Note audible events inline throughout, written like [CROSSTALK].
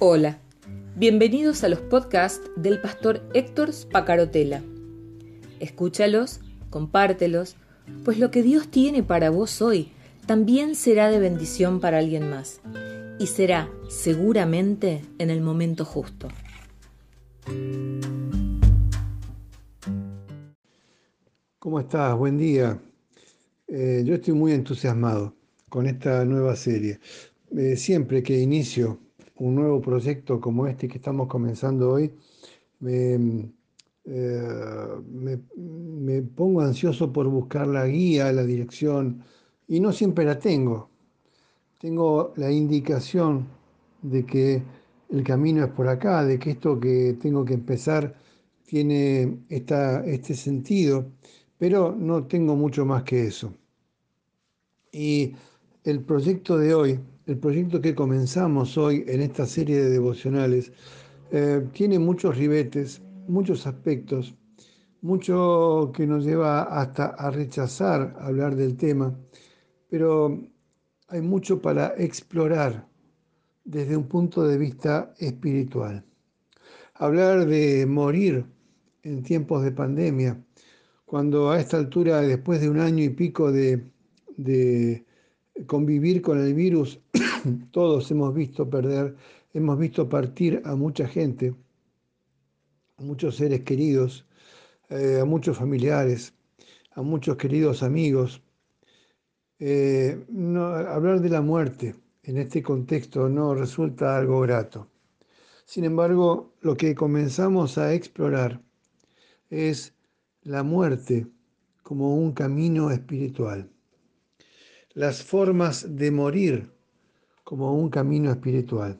Hola, bienvenidos a los podcasts del pastor Héctor Spacarotela. Escúchalos, compártelos, pues lo que Dios tiene para vos hoy también será de bendición para alguien más y será seguramente en el momento justo. ¿Cómo estás? Buen día. Eh, yo estoy muy entusiasmado con esta nueva serie. Eh, siempre que inicio un nuevo proyecto como este que estamos comenzando hoy, me, eh, me, pongo ansioso por buscar la guía, la dirección, y no siempre la tengo. Tengo la indicación de que el camino es por acá, de que esto que tengo que empezar tiene esta, este sentido, pero no tengo mucho más que eso. Y el proyecto de hoy, el proyecto que comenzamos hoy en esta serie de devocionales, eh, tiene muchos ribetes, muchos aspectos, mucho que nos lleva hasta a rechazar hablar del tema, pero hay mucho para explorar desde un punto de vista espiritual. Hablar de morir en tiempos de pandemia, cuando a esta altura, después de un año y pico de, de convivir con el virus, [CLEARS THROAT] todos hemos visto perder, hemos visto partir a mucha gente, a muchos seres queridos, eh, a muchos familiares, a muchos queridos amigos. Eh, hablar de la muerte en este contexto no resulta algo grato. Sin embargo, lo que comenzamos a explorar es la muerte como un camino espiritual las formas de morir como un camino espiritual.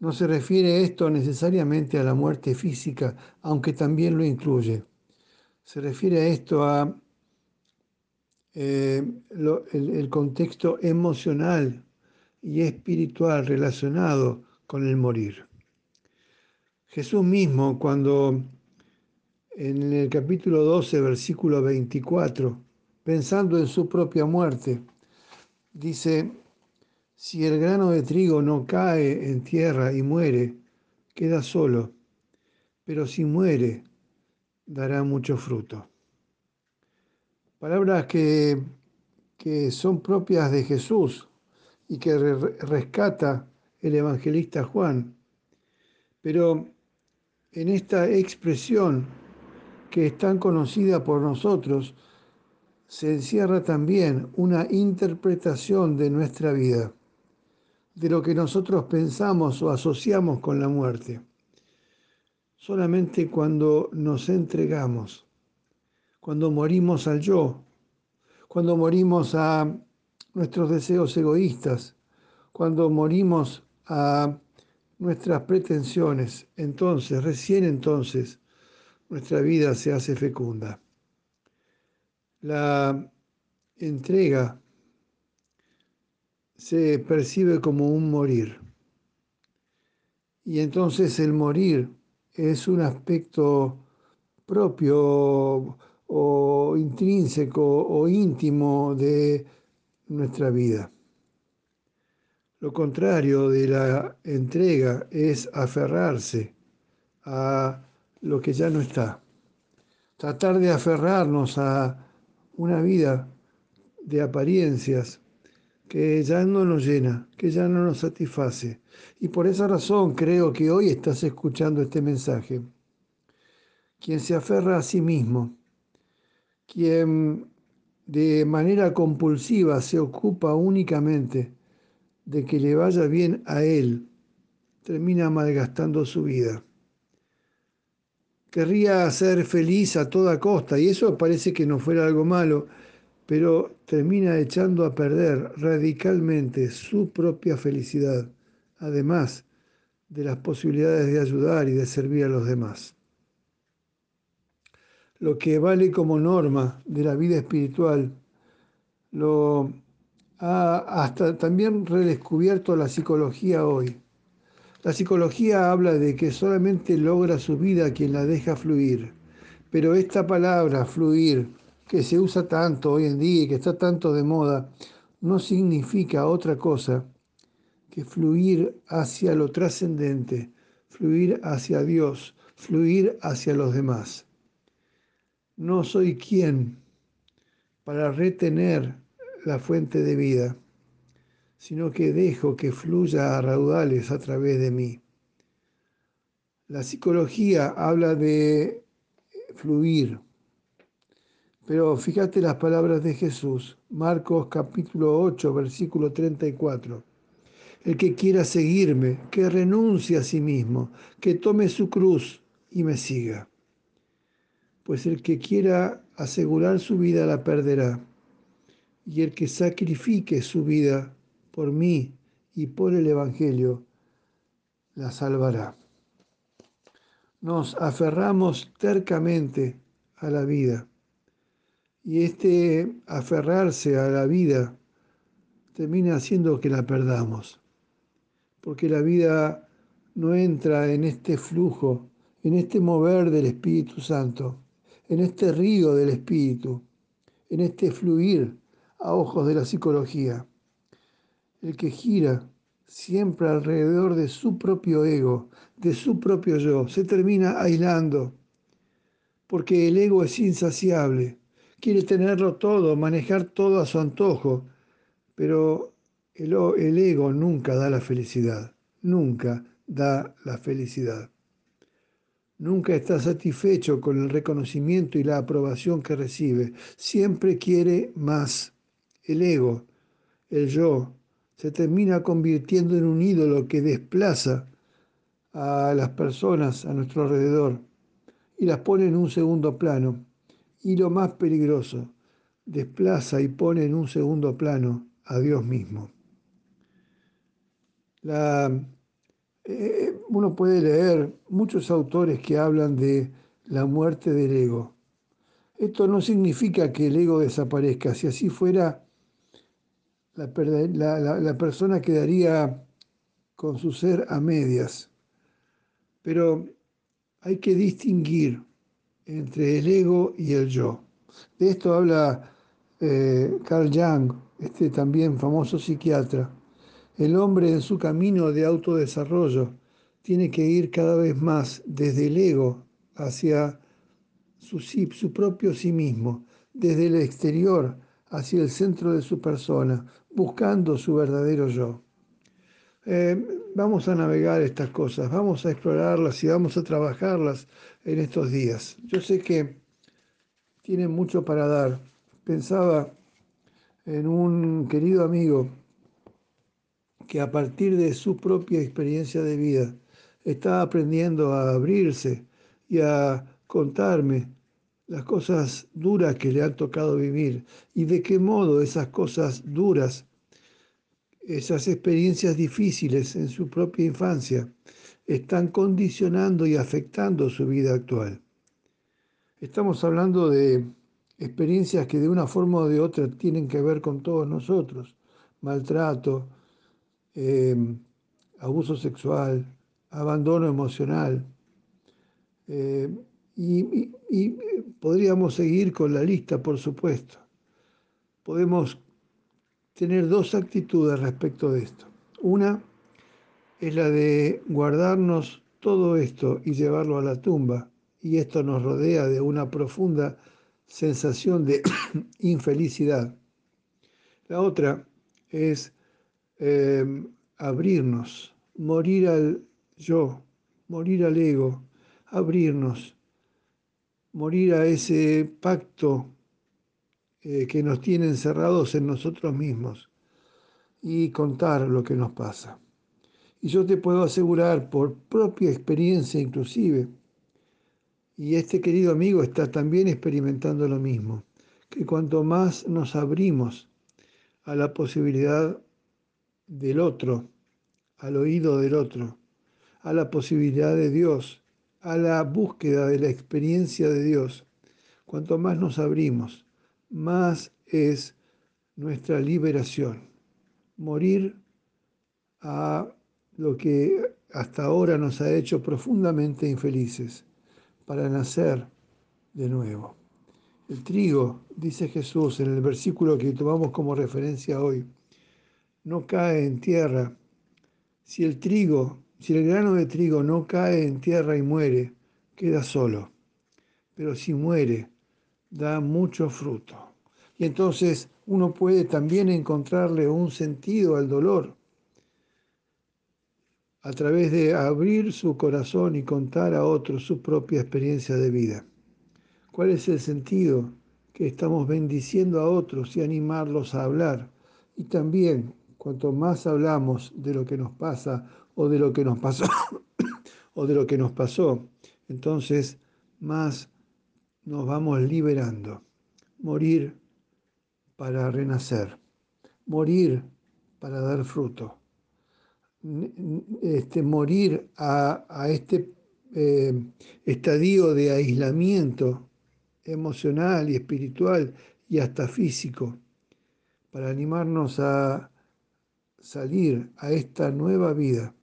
No se refiere esto necesariamente a la muerte física, aunque también lo incluye. Se refiere a esto a eh, el, contexto emocional y espiritual relacionado con el morir. Jesús mismo, cuando en el capítulo 12, versículo 24, pensando en su propia muerte, dice, si el grano de trigo no cae en tierra y muere, queda solo, pero si muere, dará mucho fruto. Palabras que, que son propias de Jesús y que rescata el evangelista Juan. Pero en esta expresión que es tan conocida por nosotros, se encierra también una interpretación de nuestra vida, de lo que nosotros pensamos o asociamos con la muerte. Solamente cuando nos entregamos, cuando morimos al yo, cuando morimos a nuestros deseos egoístas, cuando morimos a nuestras pretensiones, entonces, recién entonces, nuestra vida se hace fecunda la entrega se percibe como un morir. Y entonces el morir es un aspecto propio o intrínseco o íntimo de nuestra vida. Lo contrario de la entrega es aferrarse a lo que ya no está. Tratar de aferrarnos a una vida de apariencias que ya no nos llena, que ya no nos satisface. Y por esa razón creo que hoy estás escuchando este mensaje. Quien se aferra a sí mismo, quien de manera compulsiva se ocupa únicamente de que le vaya bien a él, termina malgastando su vida querría ser feliz a toda costa y eso parece que no fuera algo malo, pero termina echando a perder radicalmente su propia felicidad, además de las posibilidades de ayudar y de servir a los demás. Lo que vale como norma de la vida espiritual lo ha hasta también redescubierto la psicología hoy. La psicología habla de que solamente logra su vida quien la deja fluir, pero esta palabra, fluir, que se usa tanto hoy en día y que está tanto de moda, no significa otra cosa que fluir hacia lo trascendente, fluir hacia Dios, fluir hacia los demás. No soy quien para retener la fuente de vida, sino que dejo que fluya a raudales a través de mí. La psicología habla de fluir, pero fíjate las palabras de Jesús, Marcos capítulo 8, versículo 34. El que quiera seguirme, que renuncie a sí mismo, que tome su cruz y me siga. Pues el que quiera asegurar su vida la perderá, y el que sacrifique su vida por mí y por el Evangelio la salvará. Nos aferramos tercamente a la vida y este aferrarse a la vida termina haciendo que la perdamos, porque la vida no entra en este flujo, en este mover del Espíritu Santo, en este río del Espíritu, en este fluir a ojos de la psicología. El que gira siempre alrededor de su propio ego, de su propio yo, se termina aislando, porque el ego es insaciable quiere tenerlo todo, manejar todo a su antojo, pero el, el ego nunca da la felicidad, nunca da la felicidad. Nunca está satisfecho con el reconocimiento y la aprobación que recibe. Siempre quiere más. El ego, el yo, se termina convirtiendo en un ídolo que desplaza a las personas a nuestro alrededor y las pone en un segundo plano y lo más peligroso, desplaza y pone en un segundo plano a Dios mismo. Eh, uno puede leer muchos autores que hablan de la muerte del ego. Esto no significa que el ego desaparezca. Si así fuera, la, la persona quedaría con su ser a medias. Pero hay que distinguir entre el ego y el yo. De esto habla eh, Carl Jung, este también famoso psiquiatra. El hombre en su camino de autodesarrollo tiene que ir cada vez más desde el ego hacia su, su propio sí mismo, desde el exterior hacia el centro de su persona, buscando su verdadero yo. Eh, vamos a navegar estas cosas, vamos a explorarlas y vamos a trabajarlas en estos días. Yo sé que tienen mucho para dar. Pensaba en un querido amigo que a partir de su propia experiencia de vida está aprendiendo a abrirse y a contarme las cosas duras que le han tocado vivir y de qué modo esas cosas duras esas experiencias difíciles en su propia infancia están condicionando y afectando su vida actual. Estamos hablando de experiencias que de una forma o de otra tienen que ver con todos nosotros. Maltrato, em, abuso sexual, abandono emocional. Em, y, y podríamos seguir con la lista, por supuesto. Podemos tener dos actitudes respecto de esto. Una es la de guardarnos todo esto y llevarlo a la tumba, y esto nos rodea de una profunda sensación de [COUGHS] infelicidad. La otra es em, abrirnos, morir al yo, morir al ego, abrirnos, morir a ese pacto eh, que nos tiene encerrados en nosotros mismos y contar lo que nos pasa. Y yo te puedo asegurar por propia experiencia inclusive, y este querido amigo está también experimentando lo mismo, que cuanto más nos abrimos a la posibilidad del otro, al oído del otro, a la posibilidad de Dios, a la búsqueda de la experiencia de Dios, cuanto más nos abrimos, más es nuestra liberación. Morir a lo que hasta ahora nos ha hecho profundamente infelices, para nacer de nuevo. El trigo, dice Jesús en el versículo que tomamos como referencia hoy, no cae en tierra Si el trigo, si el grano de trigo no cae en tierra y muere, queda solo. Pero si muere, da mucho fruto. Y entonces uno puede también encontrarle un sentido al dolor a través de abrir su corazón y contar a otros su propia experiencia de vida. ¿Cuál es el sentido? Que estamos bendiciendo a otros y animarlos a hablar. Y también, cuanto más hablamos de lo que nos pasa o de lo que nos pasó, [COUGHS] o de lo que nos pasó, entonces más nos vamos liberando. Morir para renacer, morir para dar fruto, este, morir a, este eh, estadio de aislamiento emocional y espiritual y hasta físico, para animarnos a salir a esta nueva vida,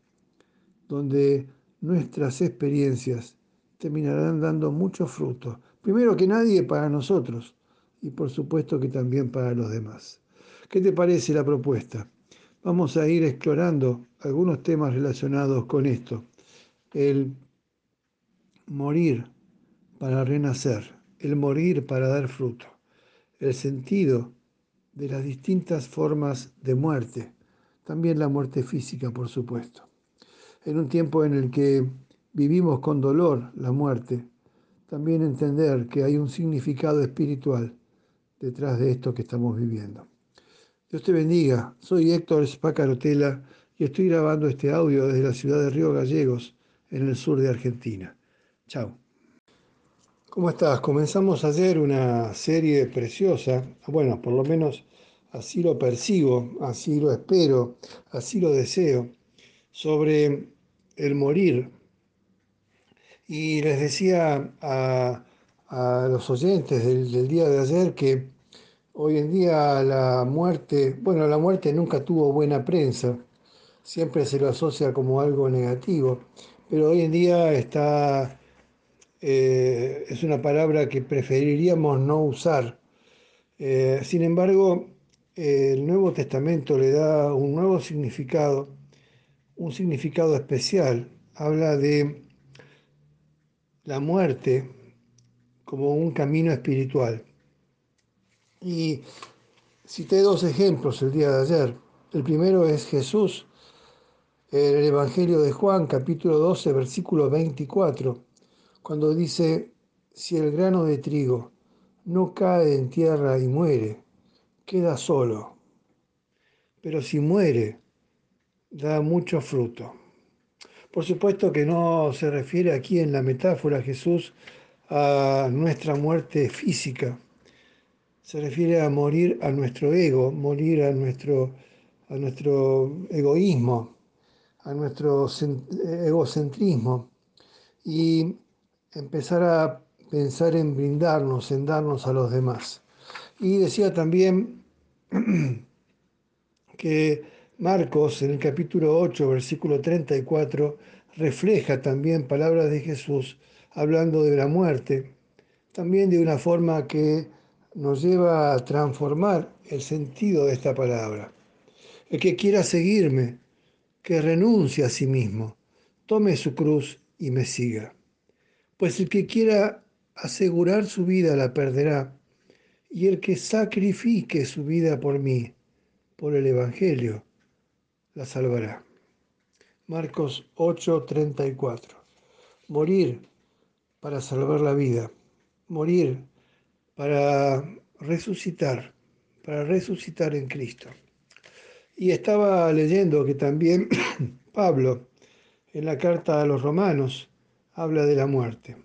donde nuestras experiencias terminarán dando mucho fruto. Primero que nadie para nosotros y por supuesto que también para los demás. ¿Qué te parece la propuesta? Vamos a ir explorando algunos temas relacionados con esto. El morir para renacer, el morir para dar fruto, el sentido de las distintas formas de muerte, también la muerte física, por supuesto. En un tiempo en el que vivimos con dolor la muerte, también entender que hay un significado espiritual detrás de esto que estamos viviendo. Dios te bendiga, soy Héctor Spacarotela y estoy grabando este audio desde la ciudad de Río Gallegos, en el sur de Argentina. Chao. ¿Cómo estás? Comenzamos ayer una serie preciosa, bueno, por lo menos así lo percibo, así lo espero, así lo deseo, sobre el morir y les decía a, los oyentes del, día de ayer que hoy en día la muerte, bueno, la muerte nunca tuvo buena prensa, siempre se lo asocia como algo negativo, pero hoy en día está, eh, es una palabra que preferiríamos no usar. Eh, sin embargo, el Nuevo Testamento le da un nuevo significado, un significado especial. Habla de la muerte como un camino espiritual. Y cité dos ejemplos el día de ayer. El primero es Jesús en el Evangelio de Juan, capítulo 12, versículo 24, cuando dice, si el grano de trigo no cae en tierra y muere, queda solo, pero si muere, da mucho fruto. Por supuesto que no se refiere aquí en la metáfora Jesús a nuestra muerte física. Se refiere a morir a nuestro ego, morir a nuestro, a nuestro egoísmo, a nuestro egocentrismo y empezar a pensar en brindarnos, en darnos a los demás. Y decía también [CLEARS THROAT] que Marcos, en el capítulo 8, versículo 34, refleja también palabras de Jesús hablando de la muerte, también de una forma que nos lleva a transformar el sentido de esta palabra. El que quiera seguirme, que renuncie a sí mismo, tome su cruz y me siga. Pues el que quiera asegurar su vida la perderá, y el que sacrifique su vida por mí, por el Evangelio, la salvará. Marcos 8:34. Morir para salvar la vida. Morir para resucitar, para resucitar en Cristo. Y estaba leyendo que también [CLEARS THROAT] Pablo, en la carta a los romanos, habla de la muerte.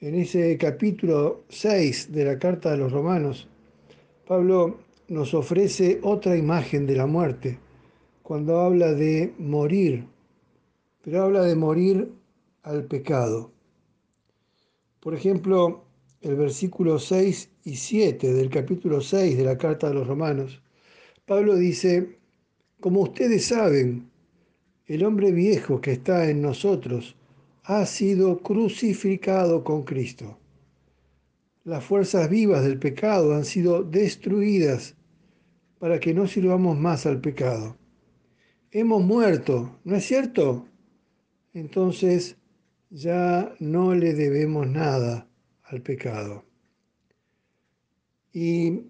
En ese capítulo 6 de la carta a los romanos, Pablo nos ofrece otra imagen de la muerte cuando habla de morir, pero habla de morir al pecado. Por ejemplo, el versículo 6 y 7 del capítulo 6 de la carta de los romanos, Pablo dice, como ustedes saben, el hombre viejo que está en nosotros ha sido crucificado con Cristo. Las fuerzas vivas del pecado han sido destruidas para que no sirvamos más al pecado. Hemos muerto, ¿no es cierto? Entonces ya no le debemos nada al pecado. Y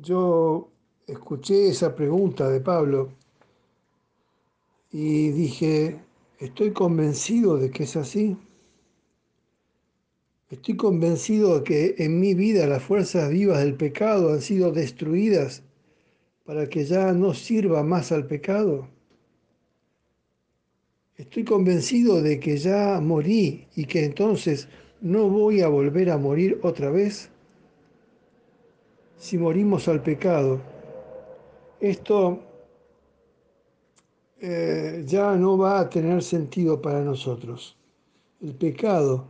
yo escuché esa pregunta de Pablo y dije, estoy convencido de que es así. Estoy convencido de que en mi vida las fuerzas vivas del pecado han sido destruidas para que ya no sirva más al pecado. Estoy convencido de que ya morí y que entonces no voy a volver a morir otra vez. Si morimos al pecado, esto eh, ya no va a tener sentido para nosotros. El pecado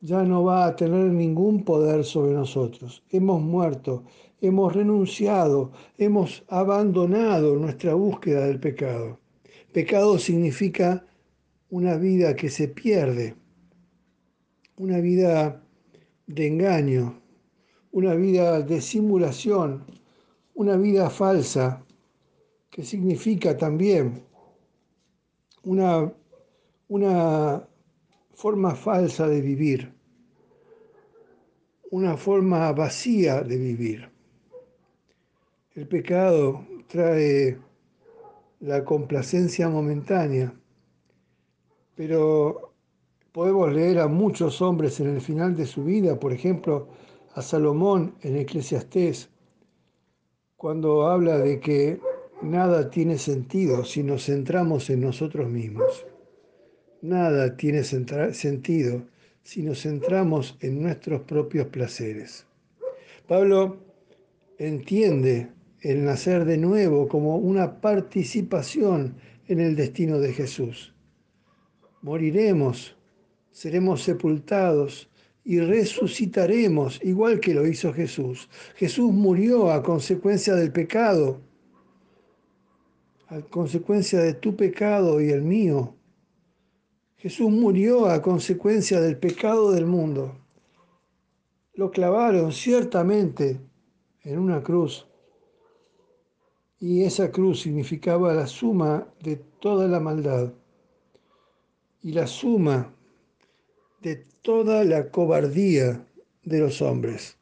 ya no va a tener ningún poder sobre nosotros. Hemos muerto, hemos renunciado, hemos abandonado nuestra búsqueda del pecado. Pecado significa una vida que se pierde, una vida de engaño, una vida de simulación, una vida falsa, que significa también una, una forma falsa de vivir, una forma vacía de vivir. El pecado trae la complacencia momentánea, pero podemos leer a muchos hombres en el final de su vida, por ejemplo, a Salomón en Eclesiastés, cuando habla de que nada tiene sentido si nos centramos en nosotros mismos. Nada tiene sentido si nos centramos en nuestros propios placeres. Pablo entiende el nacer de nuevo como una participación en el destino de Jesús. Moriremos, seremos sepultados y resucitaremos igual que lo hizo Jesús. Jesús murió a consecuencia del pecado, a consecuencia de tu pecado y el mío Jesús murió a consecuencia del pecado del mundo. Lo clavaron ciertamente en una cruz y esa cruz significaba la suma de toda la maldad y la suma de toda la cobardía de los hombres.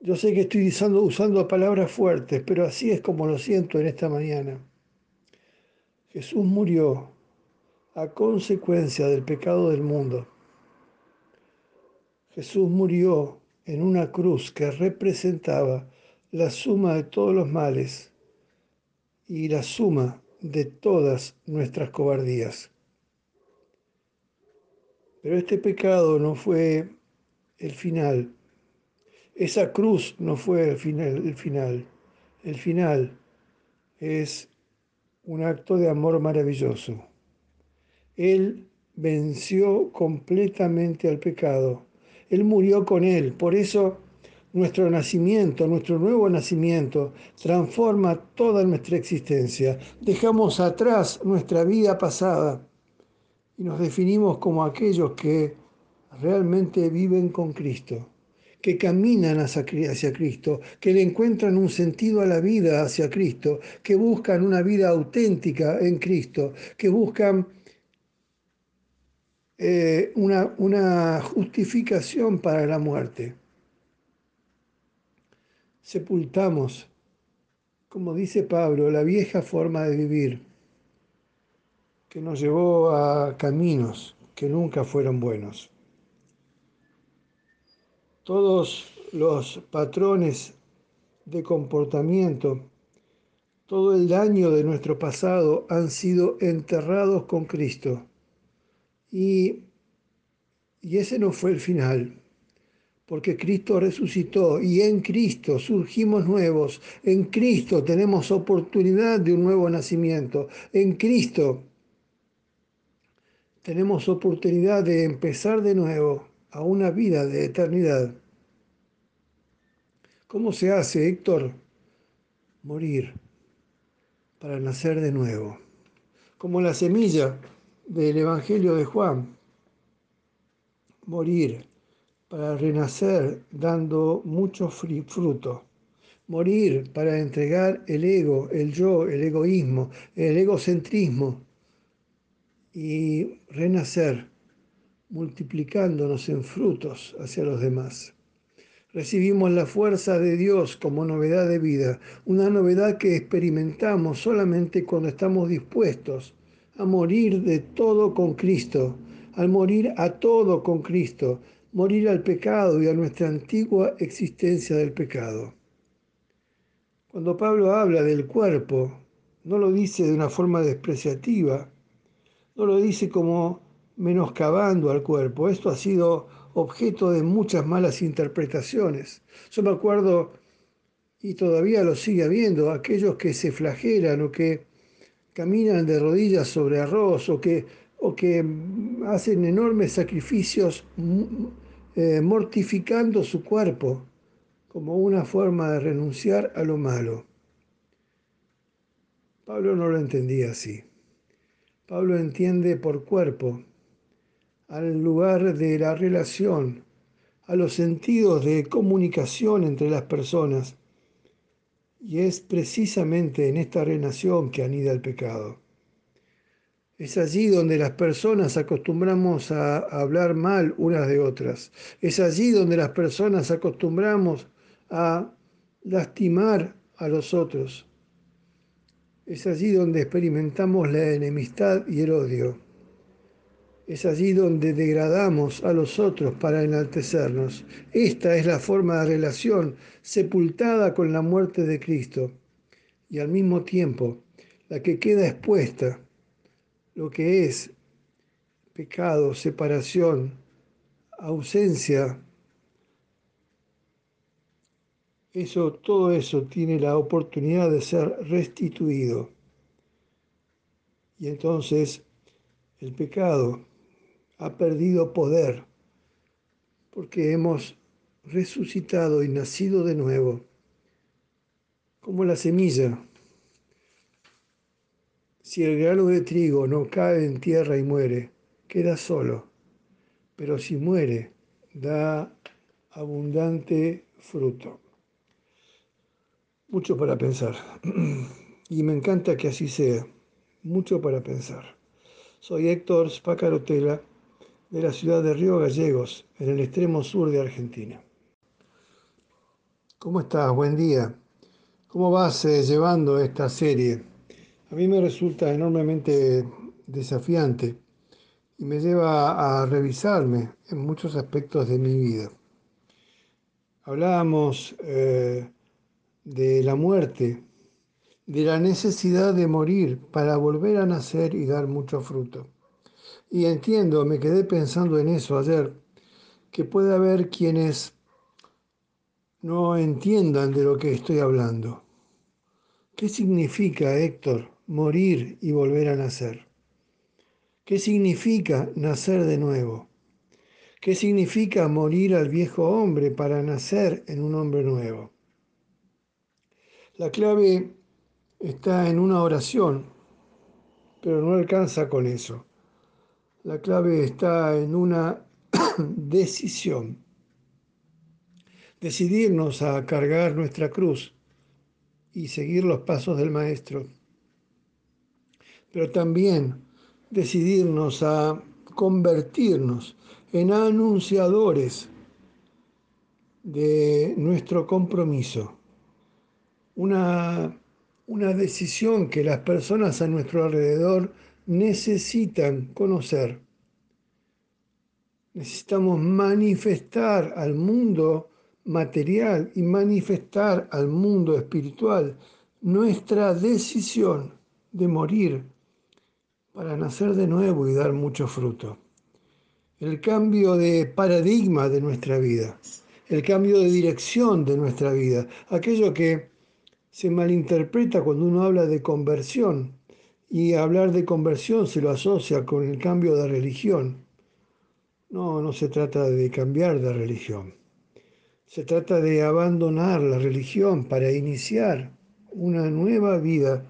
Yo sé que estoy usando, usando palabras fuertes, pero así es como lo siento en esta mañana. Jesús murió a consecuencia del pecado del mundo. Jesús murió en una cruz que representaba la suma de todos los males y la suma de todas nuestras cobardías. Pero este pecado no fue el final. Esa cruz no fue el final. El final, el final es un acto de amor maravilloso. Él venció completamente al pecado. Él murió con Él. Por eso nuestro nacimiento, nuestro nuevo nacimiento, transforma toda nuestra existencia. Dejamos atrás nuestra vida pasada y nos definimos como aquellos que realmente viven con Cristo, que caminan hacia, Cristo, que le encuentran un sentido a la vida hacia Cristo, que buscan una vida auténtica en Cristo, que buscan eh, una, una justificación para la muerte. Sepultamos, como dice Pablo, la vieja forma de vivir que nos llevó a caminos que nunca fueron buenos. Todos los patrones de comportamiento, todo el daño de nuestro pasado han sido enterrados con Cristo y, ese no fue el final, porque Cristo resucitó y en Cristo surgimos nuevos, en Cristo tenemos oportunidad de un nuevo nacimiento, en Cristo tenemos oportunidad de empezar de nuevo a una vida de eternidad. ¿Cómo se hace, Héctor? Morir para nacer de nuevo. Como la semilla del Evangelio de Juan, morir para renacer dando mucho fruto, Morir para entregar el ego, el yo, el egoísmo, el egocentrismo. Y renacer multiplicándonos en frutos hacia los demás. Recibimos la fuerza de Dios como novedad de vida, una novedad que experimentamos solamente cuando estamos dispuestos a morir de todo con Cristo, al morir a todo con Cristo, morir al pecado y a nuestra antigua existencia del pecado. Cuando Pablo habla del cuerpo, no lo dice de una forma despreciativa, no lo dice como menoscabando al cuerpo. Esto ha sido objeto de muchas malas interpretaciones. Yo me acuerdo, y todavía lo sigue habiendo, aquellos que se flagelan o que caminan de rodillas sobre arroz o que, o que hacen enormes sacrificios eh, mortificando su cuerpo como una forma de renunciar a lo malo. Pablo no lo entendía así. Pablo entiende por cuerpo al lugar de la relación, a los sentidos de comunicación entre las personas. Y es precisamente en esta relación que anida el pecado. Es allí donde las personas acostumbramos a hablar mal unas de otras. Es allí donde las personas acostumbramos a lastimar a los otros. Es allí donde experimentamos la enemistad y el odio. Es allí donde degradamos a los otros para enaltecernos. Esta es la forma de relación sepultada con la muerte de Cristo y al mismo tiempo la que queda expuesta, lo que es pecado, separación, ausencia. Eso, todo eso tiene la oportunidad de ser restituido. Y entonces el pecado ha perdido poder porque hemos resucitado y nacido de nuevo, como la semilla. Si el grano de trigo no cae en tierra y muere, queda solo, pero si muere, da abundante fruto. Mucho para pensar. [CLEARS THROAT] Y me encanta que así sea. Mucho para pensar. Soy Héctor Spacarotela de la ciudad de Río Gallegos, en el extremo sur de Argentina. ¿Cómo estás? Buen día. ¿Cómo vas eh, llevando esta serie? A mí me resulta enormemente desafiante y me lleva a revisarme en muchos aspectos de mi vida. Hablábamos eh, de la muerte, de la necesidad de morir para volver a nacer y dar mucho fruto. Y entiendo, me quedé pensando en eso ayer, que puede haber quienes no entiendan de lo que estoy hablando. ¿Qué significa, Héctor, morir y volver a nacer? ¿Qué significa nacer de nuevo? ¿Qué significa morir al viejo hombre para nacer en un hombre nuevo? La clave está en una oración, pero no alcanza con eso. La clave está en una [COUGHS] decisión. Decidirnos a cargar nuestra cruz y seguir los pasos del Maestro. Pero también decidirnos a convertirnos en anunciadores de nuestro compromiso. Una, una decisión que las personas a nuestro alrededor necesitan conocer. Necesitamos manifestar al mundo material y manifestar al mundo espiritual nuestra decisión de morir para nacer de nuevo y dar mucho fruto. El cambio de paradigma de nuestra vida, el cambio de dirección de nuestra vida, aquello que se malinterpreta cuando uno habla de conversión, y hablar de conversión se lo asocia con el cambio de religión. No, no se trata de cambiar de religión. Se trata de abandonar la religión para iniciar una nueva vida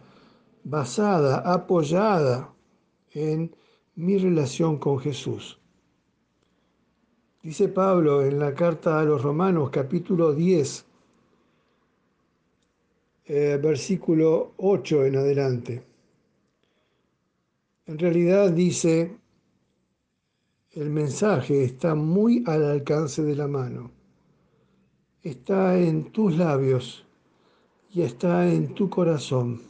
basada, apoyada en mi relación con Jesús. Dice Pablo en la carta a los Romanos capítulo 10, eh, versículo 8 en adelante. En realidad dice, el mensaje está muy al alcance de la mano, está en tus labios y está en tu corazón.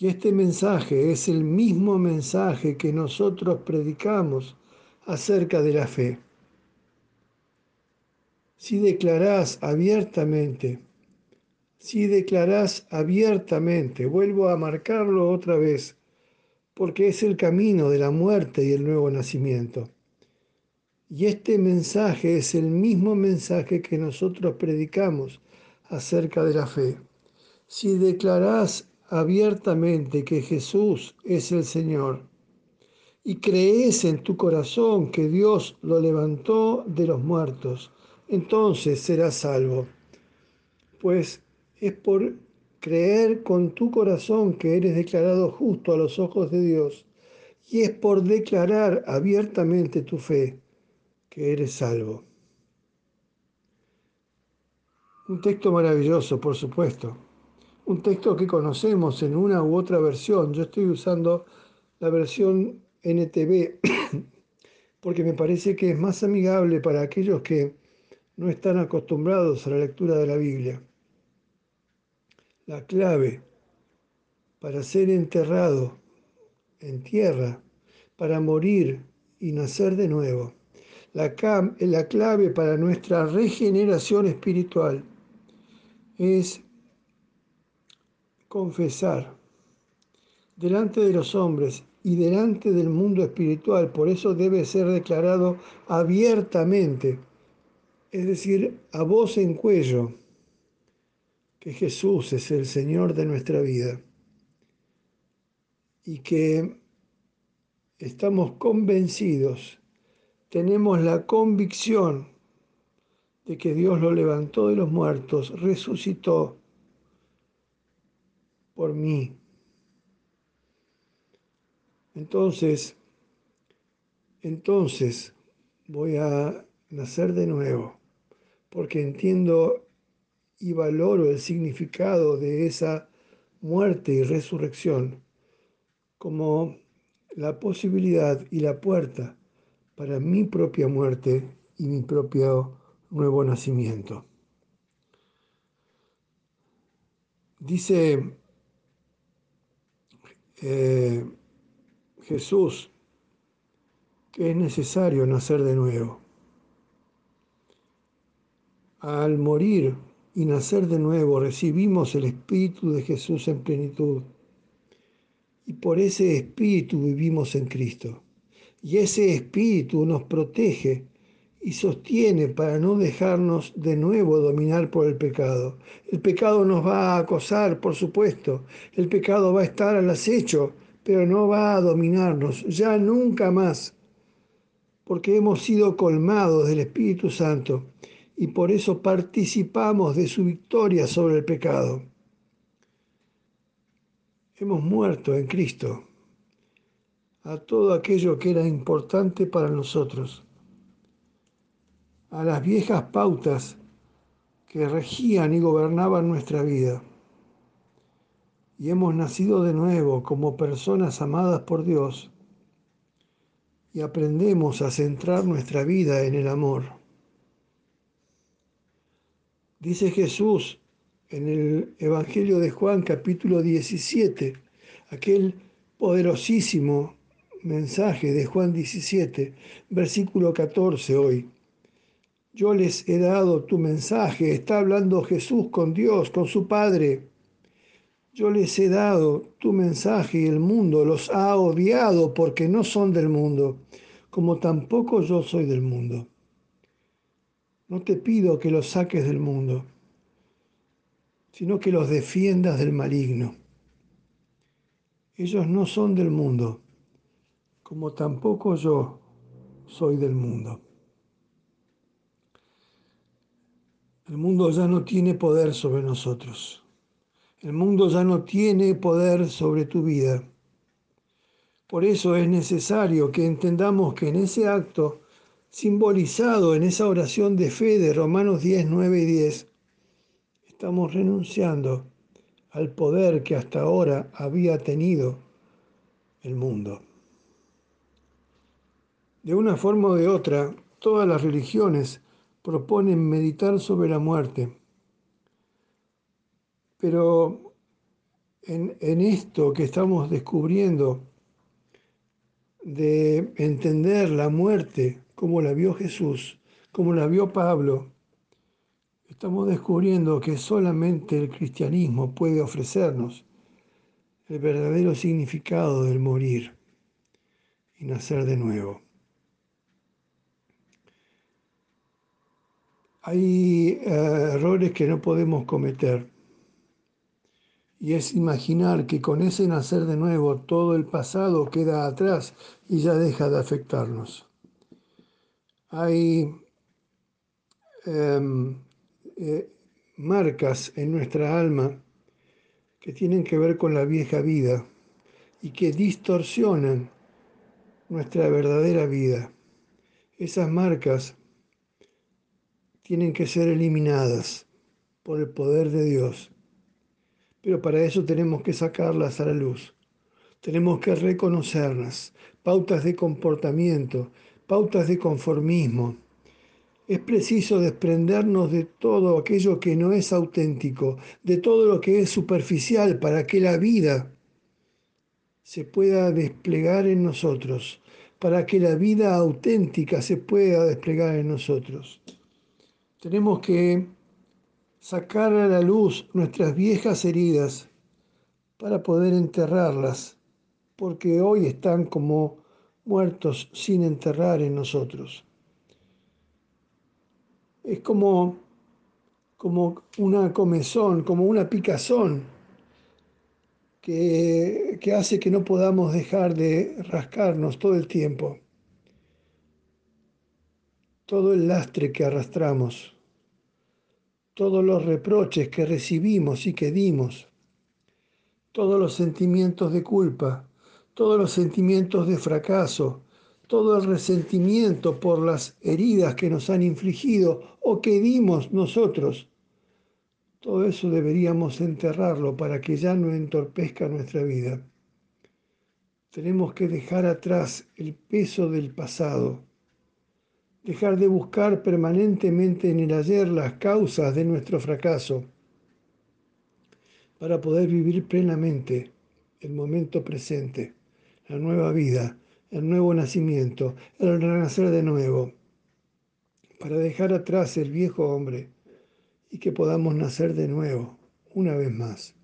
Y este mensaje es el mismo mensaje que nosotros predicamos acerca de la fe. Si declarás abiertamente, si declarás abiertamente, vuelvo a marcarlo otra vez, porque es el camino de la muerte y el nuevo nacimiento. Y este mensaje es el mismo mensaje que nosotros predicamos acerca de la fe. Si declarás abiertamente que Jesús es el Señor y crees en tu corazón que Dios lo levantó de los muertos, entonces serás salvo. Pues es por creer con tu corazón que eres declarado justo a los ojos de Dios y es por declarar abiertamente tu fe que eres salvo. Un texto maravilloso, por supuesto un texto que conocemos en una u otra versión. Yo estoy usando la versión NTV [CLEARS THROAT] porque me parece que es más amigable para aquellos que no están acostumbrados a la lectura de la Biblia. La clave para ser enterrado en tierra, para morir y nacer de nuevo. La, la clave para nuestra regeneración espiritual es confesar delante de los hombres y delante del mundo espiritual, por eso debe ser declarado abiertamente, es decir, a voz en cuello, que Jesús es el Señor de nuestra vida y que estamos convencidos, tenemos la convicción de que Dios lo levantó de los muertos, resucitó por mí. Entonces, entonces voy a nacer de nuevo, porque entiendo y valoro el significado de esa muerte y resurrección como la posibilidad y la puerta para mi propia muerte y mi propio nuevo nacimiento. Dice eh, Jesús que es necesario nacer de nuevo. Al morir y nacer de nuevo recibimos el Espíritu de Jesús en plenitud. Y por ese Espíritu vivimos en Cristo. Y ese Espíritu nos protege y sostiene para no dejarnos de nuevo dominar por el pecado. El pecado nos va a acosar, por supuesto. El pecado va a estar al acecho, pero no va a dominarnos, ya nunca más, porque hemos sido colmados del Espíritu Santo y por eso participamos de su victoria sobre el pecado. Hemos muerto en Cristo a todo aquello que era importante para nosotros a las viejas pautas que regían y gobernaban nuestra vida. Y hemos nacido de nuevo como personas amadas por Dios y aprendemos a centrar nuestra vida en el amor. Dice Jesús en el Evangelio de Juan capítulo 17, aquel poderosísimo mensaje de Juan 17, versículo 14 hoy. Yo les he dado tu mensaje. Está hablando Jesús con Dios, con su Padre. Yo les he dado tu mensaje y el mundo los ha odiado porque no son del mundo, como tampoco yo soy del mundo. No te pido que los saques del mundo, sino que los defiendas del maligno. Ellos no son del mundo, como tampoco yo soy del mundo. El mundo ya no tiene poder sobre nosotros. El mundo ya no tiene poder sobre tu vida. Por eso es necesario que entendamos que en ese acto, simbolizado en esa oración de fe de Romanos 10, 9 y 10, estamos renunciando al poder que hasta ahora había tenido el mundo. De una forma o de otra, todas las religiones proponen meditar sobre la muerte. Pero en, esto que estamos descubriendo de entender la muerte como la vio Jesús, como la vio Pablo, estamos descubriendo que solamente el cristianismo puede ofrecernos el verdadero significado del morir y nacer de nuevo. Hay eh, errores que no podemos cometer y es imaginar que con ese nacer de nuevo todo el pasado queda atrás y ya deja de afectarnos. Hay em, eh, marcas en nuestra alma que tienen que ver con la vieja vida y que distorsionan nuestra verdadera vida. Esas marcas tienen que ser eliminadas por el poder de Dios. Pero para eso tenemos que sacarlas a la luz. Tenemos que reconocerlas, pautas de comportamiento, pautas de conformismo. Es preciso desprendernos de todo aquello que no es auténtico, de todo lo que es superficial para que la vida se pueda desplegar en nosotros, para que la vida auténtica se pueda desplegar en nosotros. Tenemos que sacar a la luz nuestras viejas heridas para poder enterrarlas, porque hoy están como muertos sin enterrar en nosotros. Es como, como una comezón, como una picazón que, que hace que no podamos dejar de rascarnos todo el tiempo todo el lastre que arrastramos, todos los reproches que recibimos y que dimos, todos los sentimientos de culpa, todos los sentimientos de fracaso, todo el resentimiento por las heridas que nos han infligido o que dimos nosotros. Todo eso deberíamos enterrarlo para que ya no entorpezca nuestra vida. Tenemos que dejar atrás el peso del pasado dejar de buscar permanentemente en el ayer las causas de nuestro fracaso para poder vivir plenamente el momento presente, la nueva vida, el nuevo nacimiento, el renacer de nuevo, para dejar atrás el viejo hombre y que podamos nacer de nuevo, una vez más.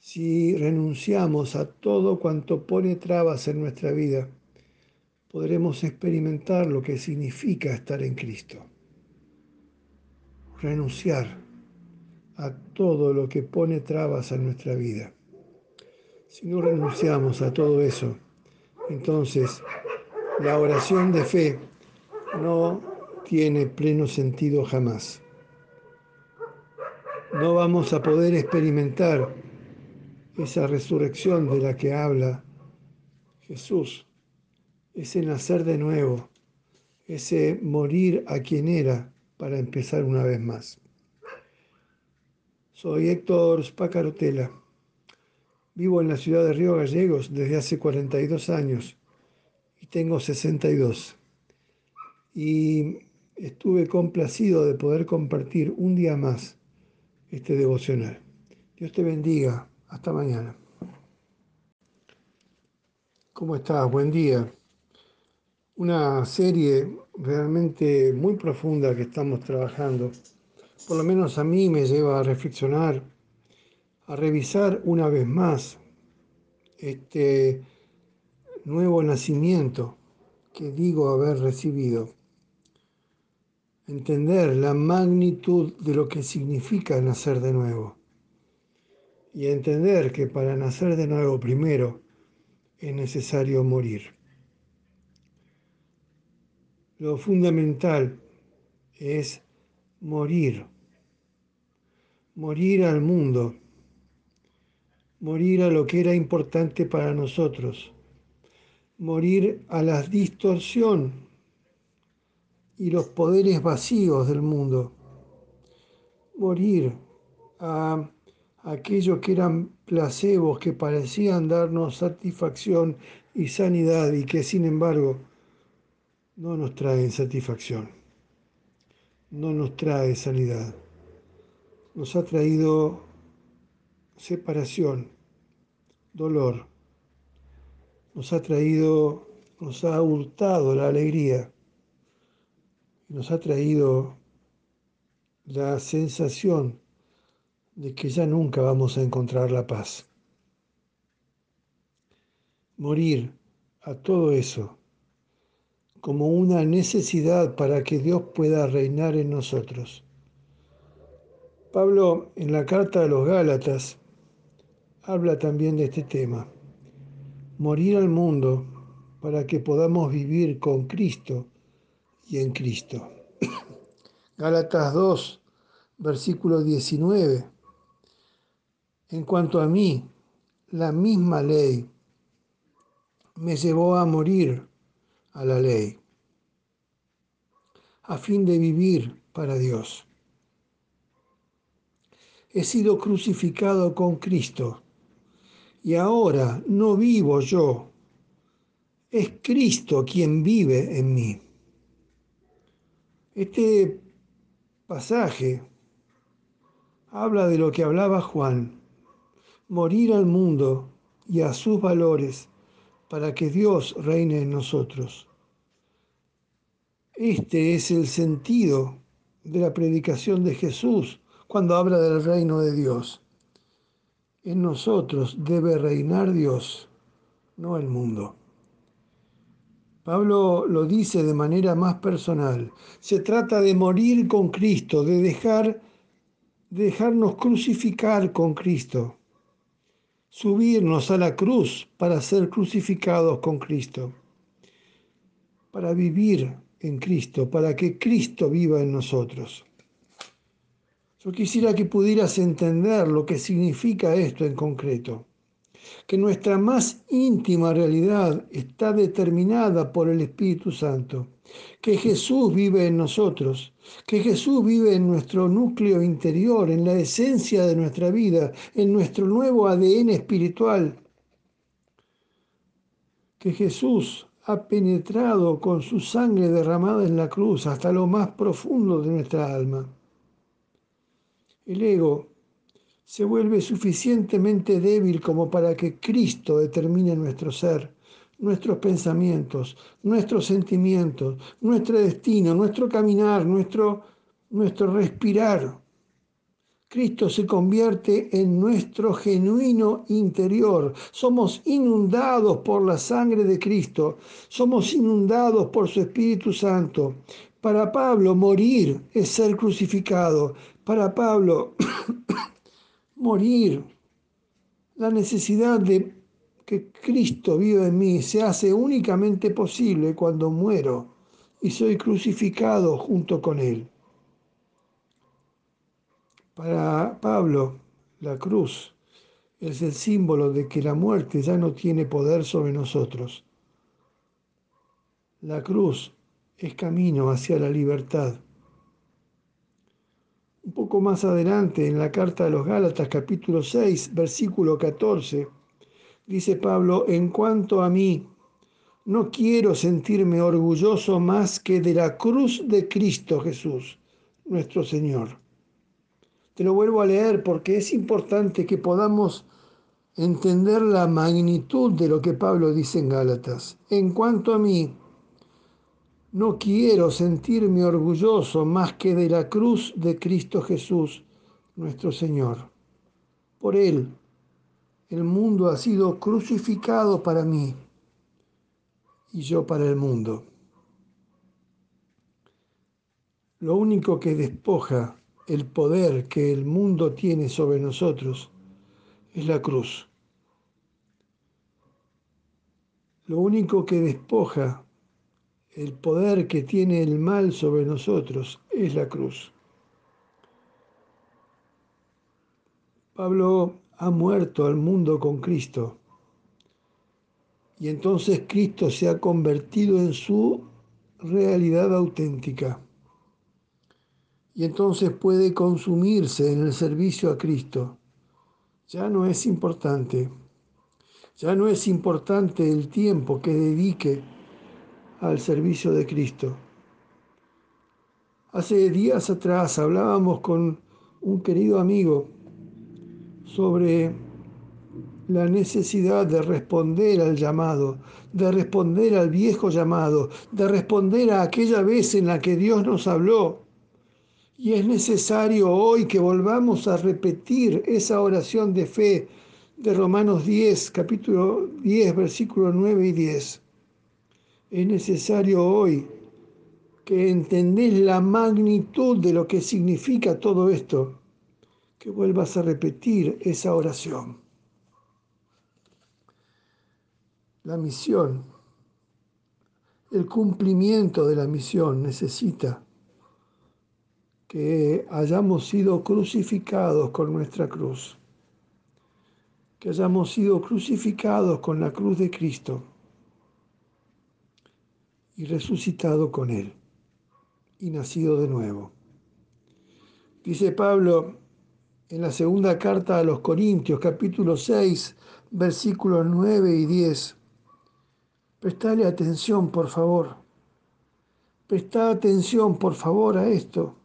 Si renunciamos a todo cuanto pone trabas en nuestra vida, podremos experimentar lo que significa estar en Cristo. Renunciar a todo lo que pone trabas a nuestra vida. Si no renunciamos a todo eso, entonces la oración de fe no tiene pleno sentido jamás. No vamos a poder experimentar esa resurrección de la que habla Jesús ese nacer de nuevo, ese morir a quien era para empezar una vez más. Soy Héctor Spacarotela. Vivo en la ciudad de Río Gallegos desde hace 42 años y tengo 62. Y estuve complacido de poder compartir un día más este devocional. Dios te bendiga. Hasta mañana. ¿Cómo estás? Buen día una serie realmente muy profunda que estamos trabajando. Por lo menos a mí me lleva a reflexionar, a revisar una vez más este nuevo nacimiento que digo haber recibido. Entender la magnitud de lo que significa nacer de nuevo. Y entender que para nacer de nuevo primero es necesario morir. Lo fundamental es morir, morir al mundo, morir a lo que era importante para nosotros, morir a la distorsión y los poderes vacíos del mundo, morir a aquellos que eran placebos, que parecían darnos satisfacción y sanidad y que sin embargo no nos traen satisfacción, no nos trae sanidad. Nos ha traído separación, dolor, nos ha traído, nos ha hurtado la alegría, nos ha traído la sensación de que ya nunca vamos a encontrar la paz. Morir a todo eso como una necesidad para que Dios pueda reinar en nosotros. Pablo en la carta a los Gálatas habla también de este tema. Morir al mundo para que podamos vivir con Cristo y en Cristo. [COUGHS] Gálatas 2, versículo 19 en cuanto a mí, la misma ley me llevó a morir a la ley, a fin de vivir para Dios. He sido crucificado con Cristo y ahora no vivo yo, es Cristo quien vive en mí. Este pasaje habla de lo que hablaba Juan morir al mundo y a sus valores para que Dios reine en nosotros. Este es el sentido de la predicación de Jesús cuando habla del reino de Dios. En nosotros debe reinar Dios, no el mundo. Pablo lo dice de manera más personal. Se trata de morir con Cristo, de dejar de dejarnos crucificar con Cristo subirnos a la cruz para ser crucificados con Cristo, para vivir en Cristo, para que Cristo viva en nosotros. Yo quisiera que pudieras entender lo que significa esto en concreto que nuestra más íntima realidad está determinada por el Espíritu Santo, que Jesús vive en nosotros, que Jesús vive en nuestro núcleo interior, en la esencia de nuestra vida, en nuestro nuevo ADN espiritual, que Jesús ha penetrado con su sangre derramada en la cruz hasta lo más profundo de nuestra alma. El ego se vuelve suficientemente débil como para que Cristo determine nuestro ser, nuestros pensamientos, nuestros sentimientos, nuestro destino, nuestro caminar, nuestro, nuestro respirar. Cristo se convierte en nuestro genuino interior. Somos inundados por la sangre de Cristo. Somos inundados por su Espíritu Santo. Para Pablo, morir es ser crucificado. Para Pablo, [COUGHS] morir, la necesidad de que Cristo viva en mí se hace únicamente posible cuando muero y soy crucificado junto con Él. Para Pablo, la cruz es el símbolo de que la muerte ya no tiene poder sobre nosotros. La cruz es camino hacia la libertad. Un poco más adelante, en la carta de los Gálatas capítulo 6, versículo 14, dice Pablo, en cuanto a mí, no quiero sentirme orgulloso más que de la cruz de Cristo Jesús, nuestro Señor. Te lo vuelvo a leer porque es importante que podamos entender la magnitud de lo que Pablo dice en Gálatas. En cuanto a mí, no quiero sentirme orgulloso más que de la cruz de Cristo Jesús, nuestro Señor. Por Él, el mundo ha sido crucificado para mí y yo para el mundo. Lo único que despoja el poder que el mundo tiene sobre nosotros es la cruz. Lo único que despoja el poder que tiene el mal sobre nosotros es la cruz. Pablo ha muerto al mundo con Cristo y entonces Cristo se ha convertido en su realidad auténtica. y entonces puede consumirse en el servicio a Cristo. Ya no es importante, ya no es importante el tiempo que dedique al servicio de Cristo. Hace días atrás hablábamos con un querido amigo sobre la necesidad de responder al llamado, de responder al viejo llamado, de responder a aquella vez en la que Dios nos habló. Y es necesario hoy que volvamos a repetir esa oración de fe de Romanos 10, capítulo 10, versículos 9 y 10. Es necesario hoy que entendés la magnitud de lo que significa todo esto, que vuelvas a repetir esa oración. La misión, el cumplimiento de la misión necesita que hayamos sido crucificados con nuestra cruz, que hayamos sido crucificados con la cruz de Cristo y resucitado con Él y nacido de nuevo. Dice Pablo en la segunda carta a los Corintios, capítulo 6, versículos 9 y 10. Prestale atención, por favor. Presta atención, por favor, a esto.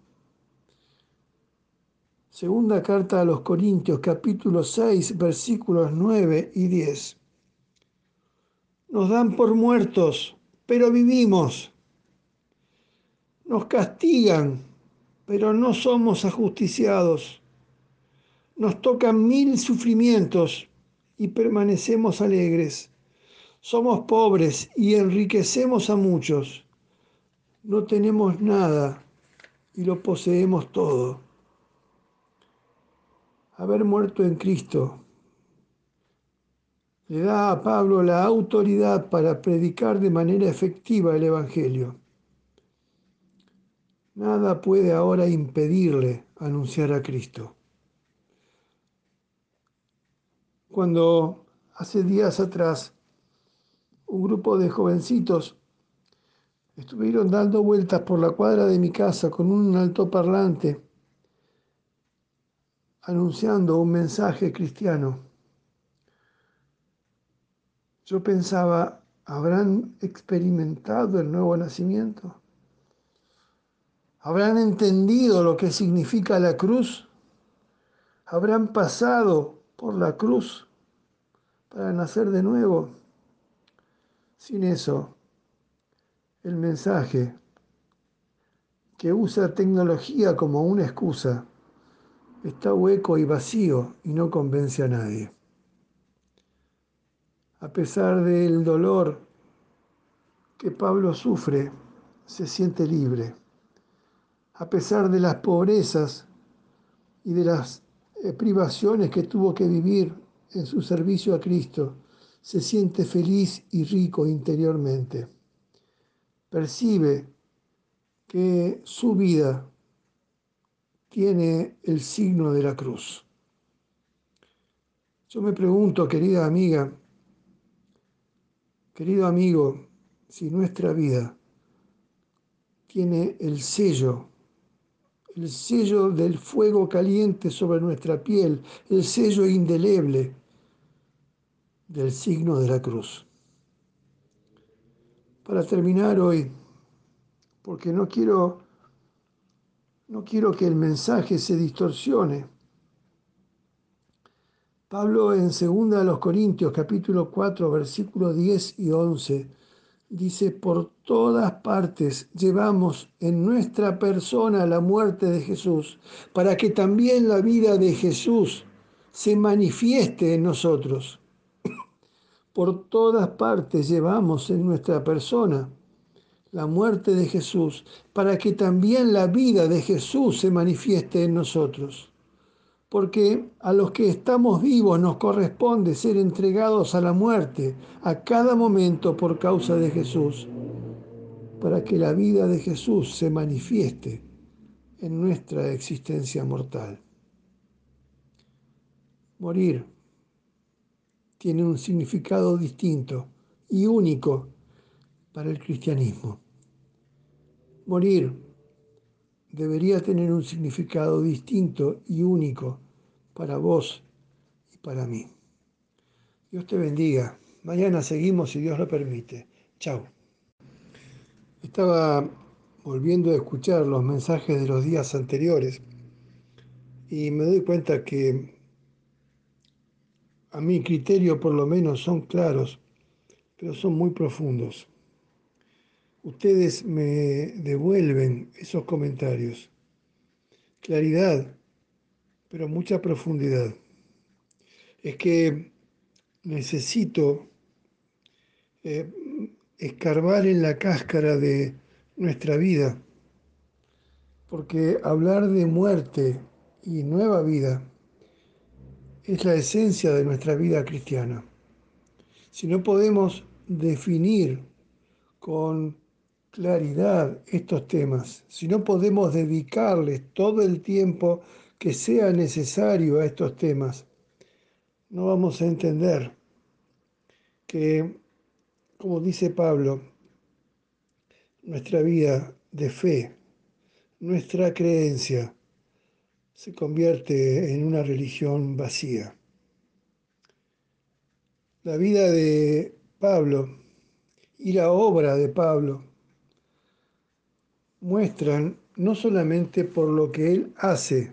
Segunda carta a los Corintios, capítulo 6, versículos 9 y 10. Nos dan por muertos, pero vivimos nos castigan, pero no somos ajusticiados. Nos tocan mil sufrimientos y permanecemos alegres. Somos pobres y enriquecemos a muchos. No tenemos nada y lo poseemos todo. Haber muerto en Cristo le da a Pablo la autoridad para predicar de manera efectiva el Evangelio. Nada puede ahora impedirle anunciar a Cristo. Cuando hace días atrás un grupo de jovencitos estuvieron dando vueltas por la cuadra de mi casa con un altoparlante anunciando un mensaje cristiano. Yo pensaba, ¿habrán experimentado el nuevo nacimiento? ¿Habrán entendido lo que significa la cruz? ¿Habrán pasado por la cruz para nacer de nuevo? Sin eso, el mensaje que usa tecnología como una excusa está hueco y vacío y no convence a nadie. A pesar del dolor que Pablo sufre, se siente libre a pesar de las pobrezas y de las privaciones que tuvo que vivir en su servicio a Cristo, se siente feliz y rico interiormente. Percibe que su vida tiene el signo de la cruz. Yo me pregunto, querida amiga, querido amigo, si nuestra vida tiene el sello el sello del fuego caliente sobre nuestra piel, el sello indeleble del signo de la cruz. Para terminar hoy, porque no quiero no quiero que el mensaje se distorsione. Pablo en 2 Corintios capítulo 4 versículos 10 y 11 dice, por todas partes llevamos en nuestra persona la muerte de Jesús, para que también la vida de Jesús se manifieste en nosotros. [COUGHS] Por todas partes llevamos en nuestra persona la muerte de Jesús, para que también la vida de Jesús se manifieste en nosotros porque a los que estamos vivos nos corresponde ser entregados a la muerte a cada momento por causa de Jesús, para que la vida de Jesús se manifieste en nuestra existencia mortal. Morir tiene un significado distinto y único para el cristianismo. Morir debería tener un significado distinto y único para vos y para mí. Dios te bendiga. Mañana seguimos si Dios lo permite. Chao. Estaba volviendo a escuchar los mensajes de los días anteriores y me doy cuenta que a mi criterio por lo menos son claros, pero son muy profundos. Ustedes me devuelven esos comentarios. Claridad, pero mucha profundidad. Es que necesito eh, escarbar en la cáscara de nuestra vida, porque hablar de muerte y nueva vida es la esencia de nuestra vida cristiana. Si no podemos definir con claridad estos temas, si no podemos dedicarles todo el tiempo que sea necesario a estos temas, no vamos a entender que, como dice Pablo, nuestra vida de fe, nuestra creencia, se convierte en una religión vacía. La vida de Pablo y la obra de Pablo muestran no solamente por lo que él hace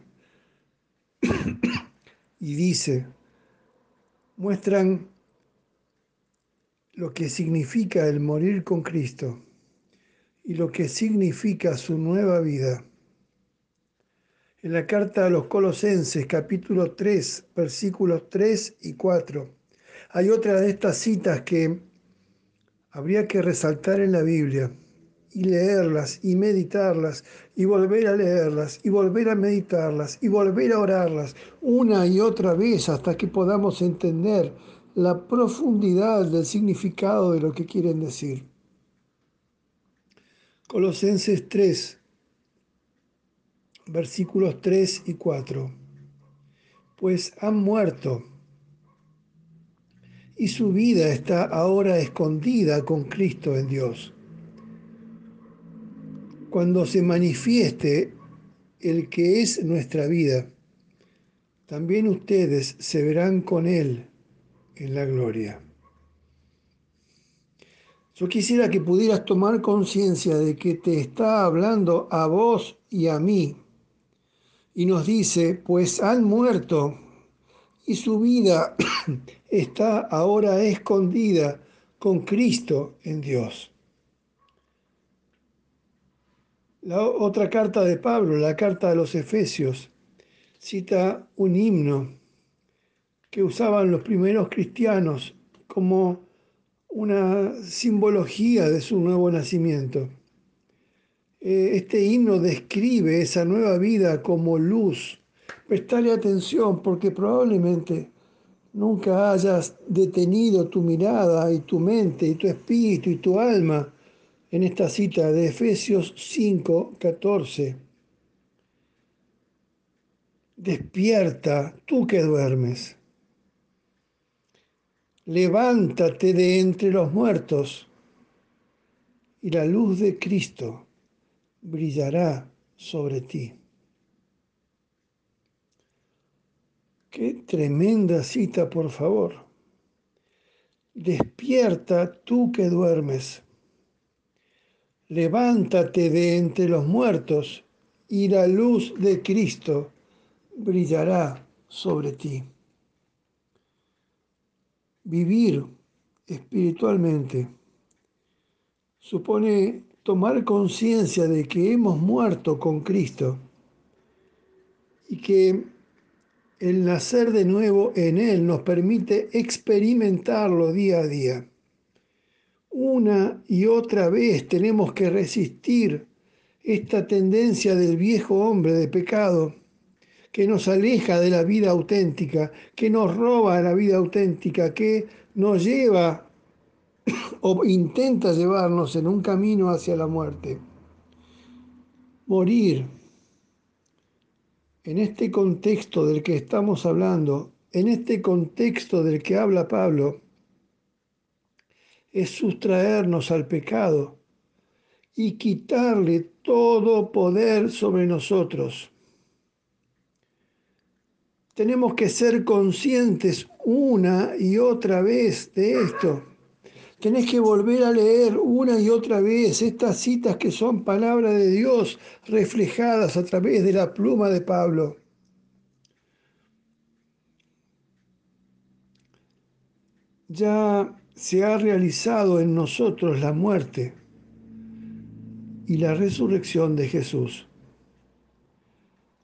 [COUGHS] y dice, muestran lo que significa el morir con Cristo y lo que significa su nueva vida. En la carta a los Colosenses, capítulo 3, versículos 3 y 4, hay otra de estas citas que habría que resaltar en la Biblia y leerlas y meditarlas y volver a leerlas y volver a meditarlas y volver a orarlas una y otra vez hasta que podamos entender la profundidad del significado de lo que quieren decir. Colosenses 3, versículos 3 y 4. Pues han muerto y su vida está ahora escondida con Cristo en Dios. Cuando se manifieste el que es nuestra vida, también ustedes se verán con Él en la gloria. Yo quisiera que pudieras tomar conciencia de que te está hablando a vos y a mí. Y nos dice, pues han muerto y su vida [CLEARS THROAT] está ahora escondida con Cristo en Dios. La otra carta de Pablo, la carta de los Efesios, cita un himno que usaban los primeros cristianos como una simbología de su nuevo nacimiento. Eh, este himno describe esa nueva vida como luz. Prestale atención porque probablemente nunca hayas detenido tu mirada y tu mente y tu espíritu y tu alma en esta cita de Efesios 5, 14. Despierta, tú que duermes levántate de entre los muertos y la luz de Cristo brillará sobre ti. Qué tremenda cita, por favor. Despierta tú que duermes. Levántate de entre los muertos y la luz de Cristo brillará sobre ti vivir espiritualmente supone tomar conciencia de que hemos muerto con Cristo y que el nacer de nuevo en Él nos permite experimentarlo día a día. Una y otra vez tenemos que resistir esta tendencia del viejo hombre de pecado que nos aleja de la vida auténtica, que nos roba la vida auténtica, que nos lleva [COUGHS] o intenta llevarnos en un camino hacia la muerte. Morir en este contexto del que estamos hablando, en este contexto del que habla Pablo, es sustraernos al pecado y quitarle todo poder sobre nosotros. Tenemos que ser conscientes una y otra vez de esto. Tenés que volver a leer una y otra vez estas citas que son palabra de Dios reflejadas a través de la pluma de Pablo. Ya se ha realizado en nosotros la muerte y la resurrección de Jesús.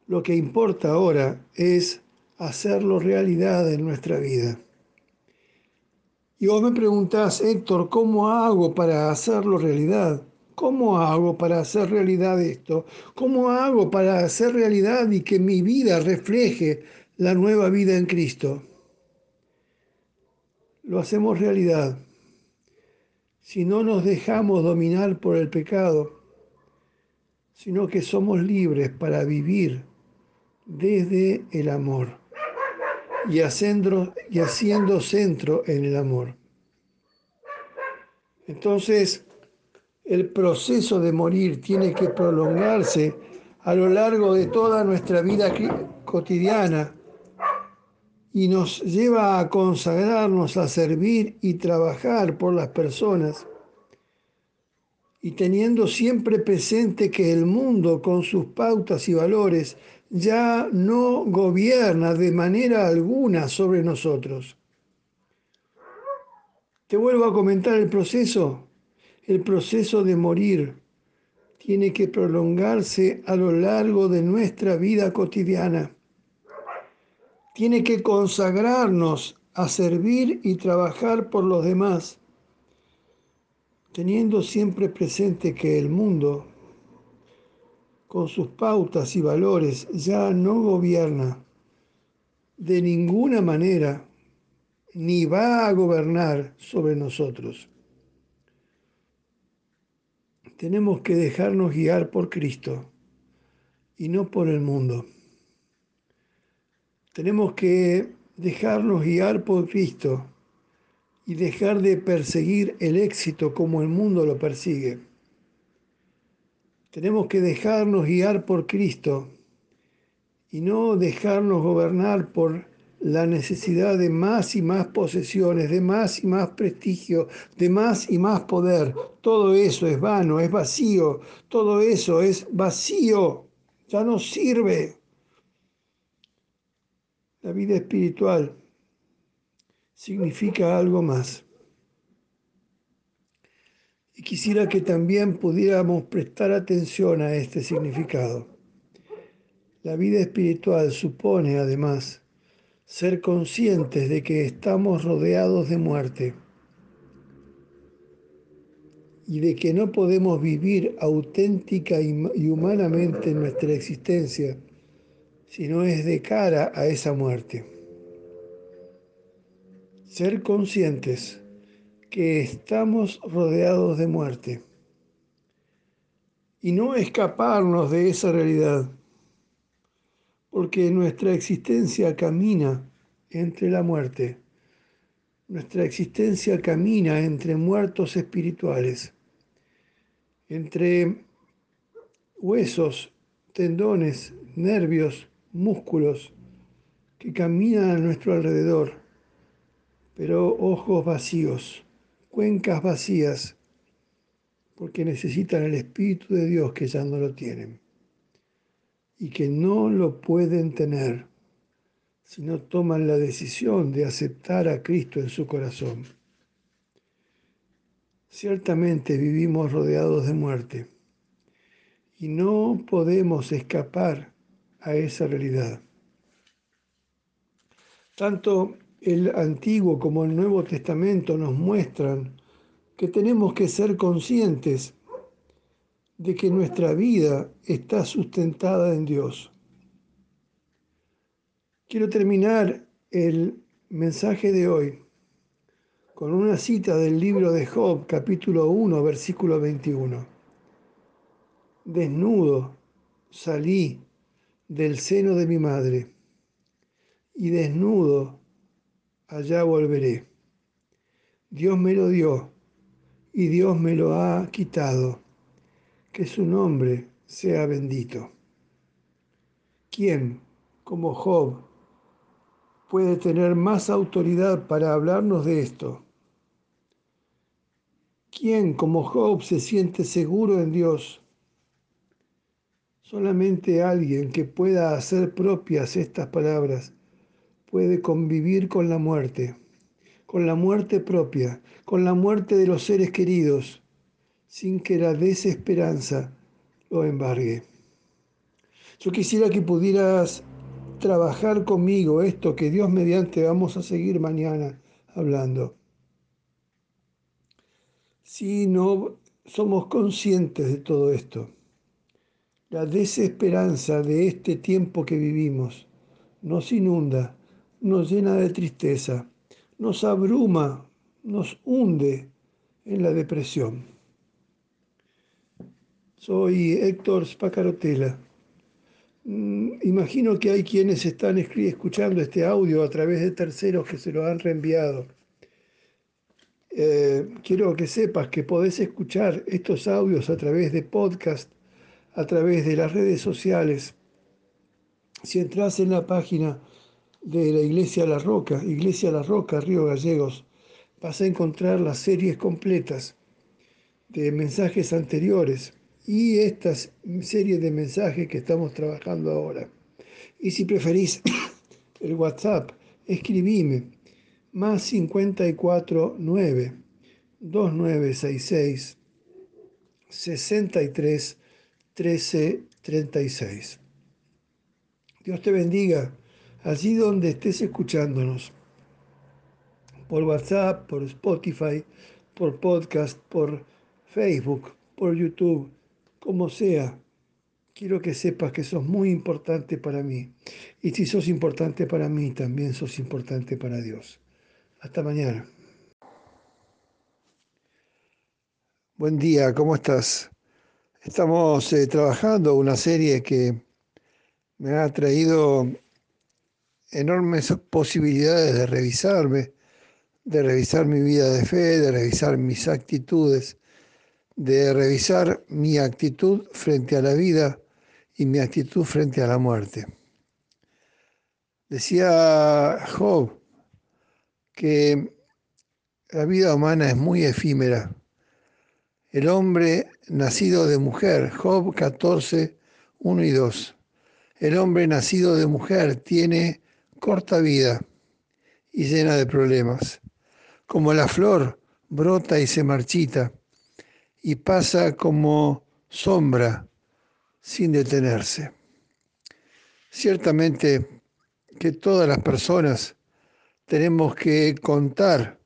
Lo que importa ahora es hacerlo realidad en nuestra vida. Y vos me preguntás, Héctor, ¿cómo hago para hacerlo realidad? ¿Cómo hago para hacer realidad esto? ¿Cómo hago para hacer realidad y que mi vida refleje la nueva vida en Cristo? Lo hacemos realidad si no nos dejamos dominar por el pecado sino que somos libres para vivir desde el amor y haciendo, y haciendo centro en el amor. Entonces, el proceso de morir tiene que prolongarse a lo largo de toda nuestra vida cotidiana y nos lleva a consagrarnos a servir y trabajar por las personas y teniendo siempre presente que el mundo con sus pautas y valores ya no gobierna de manera alguna sobre nosotros. Te vuelvo a comentar el proceso. El proceso de morir tiene que prolongarse a lo largo de nuestra vida cotidiana. Tiene que consagrarnos a servir y trabajar por los demás teniendo siempre presente que el mundo, con sus pautas y valores, ya no gobierna de ninguna manera ni va a gobernar sobre nosotros. Tenemos que dejarnos guiar por Cristo y no por el mundo. Tenemos que dejarnos guiar por Cristo y dejar de perseguir el éxito como el mundo lo persigue. Tenemos que dejarnos guiar por Cristo y no dejarnos gobernar por la necesidad de más y más posesiones, de más y más prestigio, de más y más poder. Todo eso es vano, es vacío, todo eso es vacío, ya no sirve. La vida espiritual significa algo más. Y quisiera que también pudiéramos prestar atención a este significado. La vida espiritual supone, además, ser conscientes de que estamos rodeados de muerte y de que no podemos vivir auténtica y humanamente nuestra existencia si no es de cara a esa muerte. Ser conscientes que estamos rodeados de muerte y no escaparnos de esa realidad, porque nuestra existencia camina entre la muerte, nuestra existencia camina entre muertos espirituales, entre huesos, tendones, nervios, músculos que caminan a nuestro alrededor pero ojos vacíos, cuencas vacías, porque necesitan el Espíritu de Dios que ya no lo tienen y que no lo pueden tener si no toman la decisión de aceptar a Cristo en su corazón. Ciertamente vivimos rodeados de muerte y no podemos escapar a esa realidad. Tanto el Antiguo como el Nuevo Testamento nos muestran que tenemos que ser conscientes de que nuestra vida está sustentada en Dios. Quiero terminar el mensaje de hoy con una cita del libro de Job, capítulo 1, versículo 21. Desnudo salí del seno de mi madre y desnudo allá volveré. Dios me lo dio y Dios me lo ha quitado. que su nombre sea bendito. ¿Quién, como Job, puede tener más autoridad para hablarnos de esto? ¿Quién, como Job, se siente seguro en Dios? Solamente alguien que pueda hacer propias estas palabras puede convivir con la muerte, con la muerte propia, con la muerte de los seres queridos, sin que la desesperanza lo embargue. Yo quisiera que pudieras trabajar conmigo esto que Dios mediante vamos a seguir mañana hablando. Si no somos conscientes de todo esto, la desesperanza de este tiempo que vivimos nos inunda, nos llena de tristeza, nos abruma, nos hunde en la depresión. Soy Héctor Spacarotela. Mm, imagino que hay quienes están escuchando este audio a través de terceros que se lo han reenviado. Eh, quiero que sepas que podés escuchar estos audios a través de podcast, a través de las redes sociales. Si entras en la página de la Iglesia La Roca, Iglesia La Roca, Río Gallegos, vas a encontrar las series completas de mensajes anteriores y esta serie de mensajes que estamos trabajando ahora. Y si preferís [COUGHS] el WhatsApp, escribime más 54 9 2966 63 13 36. Dios te bendiga allí donde estés escuchándonos. Por WhatsApp, por Spotify, por podcast, por Facebook, por YouTube como sea, quiero que sepas que sos muy importante para mí. Y si sos importante para mí, también sos importante para Dios. Hasta mañana. Buen día, ¿cómo estás? Estamos eh, trabajando una serie que me ha traído enormes posibilidades de revisarme, de revisar mi vida de fe, de revisar mis actitudes de revisar mi actitud frente a la vida y mi actitud frente a la muerte. Decía Job que la vida humana es muy efímera. El hombre nacido de mujer, Job 14, 1 y 2. El hombre nacido de mujer tiene corta vida y llena de problemas. Como la flor brota y se marchita y pasa como sombra sin detenerse. Ciertamente que todas las personas tenemos que contar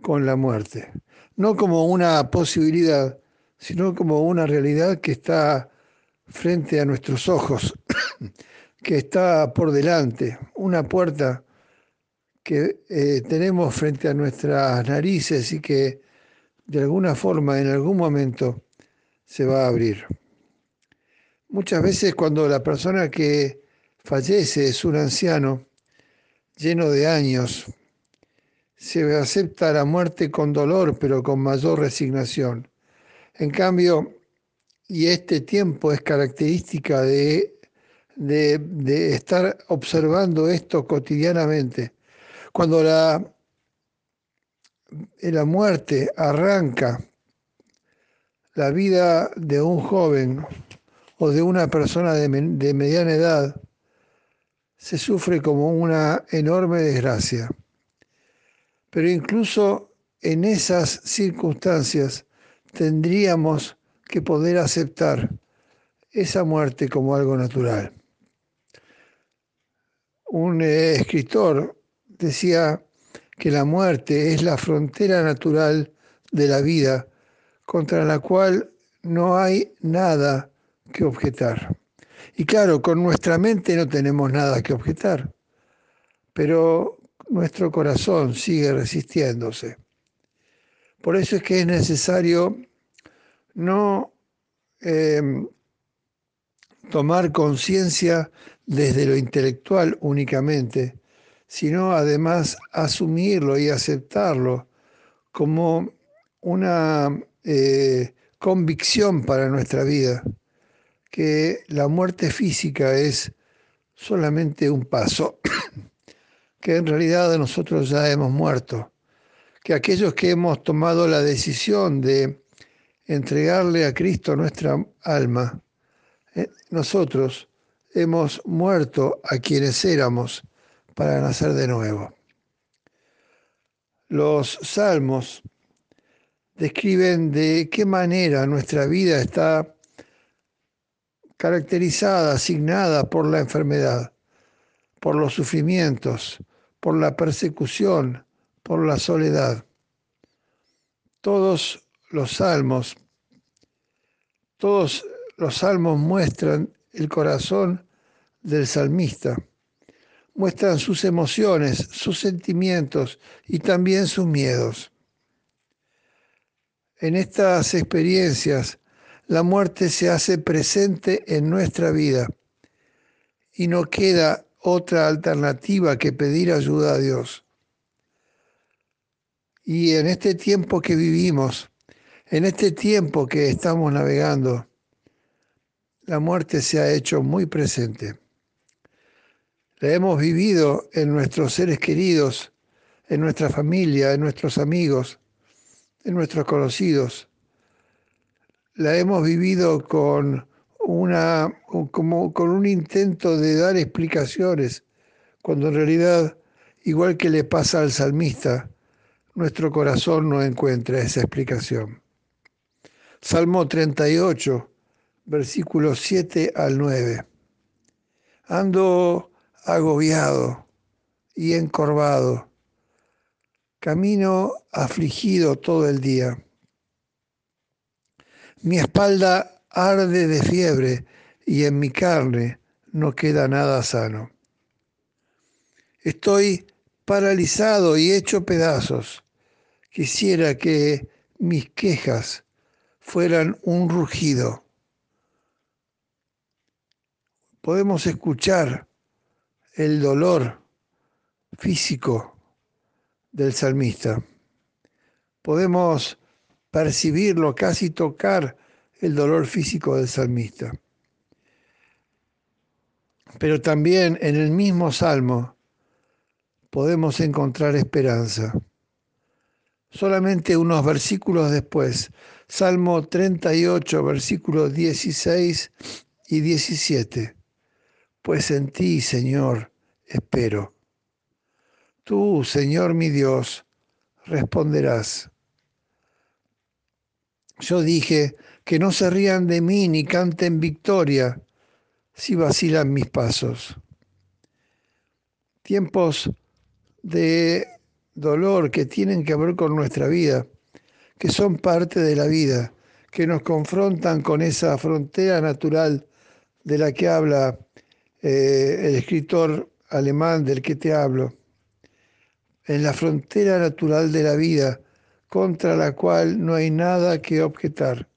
con la muerte, no como una posibilidad, sino como una realidad que está frente a nuestros ojos, [COUGHS] que está por delante, una puerta que eh, tenemos frente a nuestras narices y que de alguna forma, en algún momento, se va a abrir. Muchas veces cuando la persona que fallece es un anciano lleno de años, se acepta la muerte con dolor, pero con mayor resignación. En cambio, y este tiempo es característica de, estar observando esto cotidianamente, cuando la la muerte arranca la vida de un joven o de una persona de, mediana edad, se sufre como una enorme desgracia. Pero incluso en esas circunstancias tendríamos que poder aceptar esa muerte como algo natural. Un eh, escritor decía que la muerte es la frontera natural de la vida contra la cual no hay nada que objetar. Y claro, con nuestra mente no tenemos nada que objetar, pero nuestro corazón sigue resistiéndose. Por eso es que es necesario no em, tomar conciencia desde lo intelectual únicamente, sino además asumirlo y aceptarlo como una eh, convicción para nuestra vida que la muerte física es solamente un paso, [COUGHS] que en realidad nosotros ya hemos muerto, que aquellos que hemos tomado la decisión de entregarle a Cristo nuestra alma, eh, nosotros hemos muerto a quienes éramos para nacer de nuevo. Los salmos describen de qué manera nuestra vida está caracterizada, asignada por la enfermedad, por los sufrimientos, por la persecución, por la soledad. Todos los salmos, todos los salmos muestran el corazón del salmista, muestran sus emociones, sus sentimientos y también sus miedos. En estas experiencias, la muerte se hace presente en nuestra vida y no queda otra alternativa que pedir ayuda a Dios. Y en este tiempo que vivimos, en este tiempo que estamos navegando, la muerte se ha hecho muy presente. La hemos vivido en nuestros seres queridos, en nuestra familia, en nuestros amigos, en nuestros conocidos. La hemos vivido con una como con un intento de dar explicaciones, cuando en realidad, igual que le pasa al salmista, nuestro corazón no encuentra esa explicación. Salmo 38, versículos 7 al 9. Ando agobiado y encorvado Camino afligido todo el día. Mi espalda arde de fiebre y en mi carne no queda nada sano. Estoy paralizado y hecho pedazos. Quisiera que mis quejas fueran un rugido. Podemos escuchar el dolor físico del salmista. Podemos percibirlo, casi tocar el dolor físico del salmista. Pero también en el mismo salmo podemos encontrar esperanza. Solamente unos versículos después, Salmo 38, versículos 16 y 17. Pues en ti, Señor, espero. Tú, Señor mi Dios, responderás. Yo dije, que no se rían de mí ni canten victoria si vacilan mis pasos. Tiempos de dolor que tienen que ver con nuestra vida, que son parte de la vida, que nos confrontan con esa frontera natural de la que habla eh, el escritor alemán del que te hablo. En la frontera natural de la vida, contra la cual no hay nada que objetar.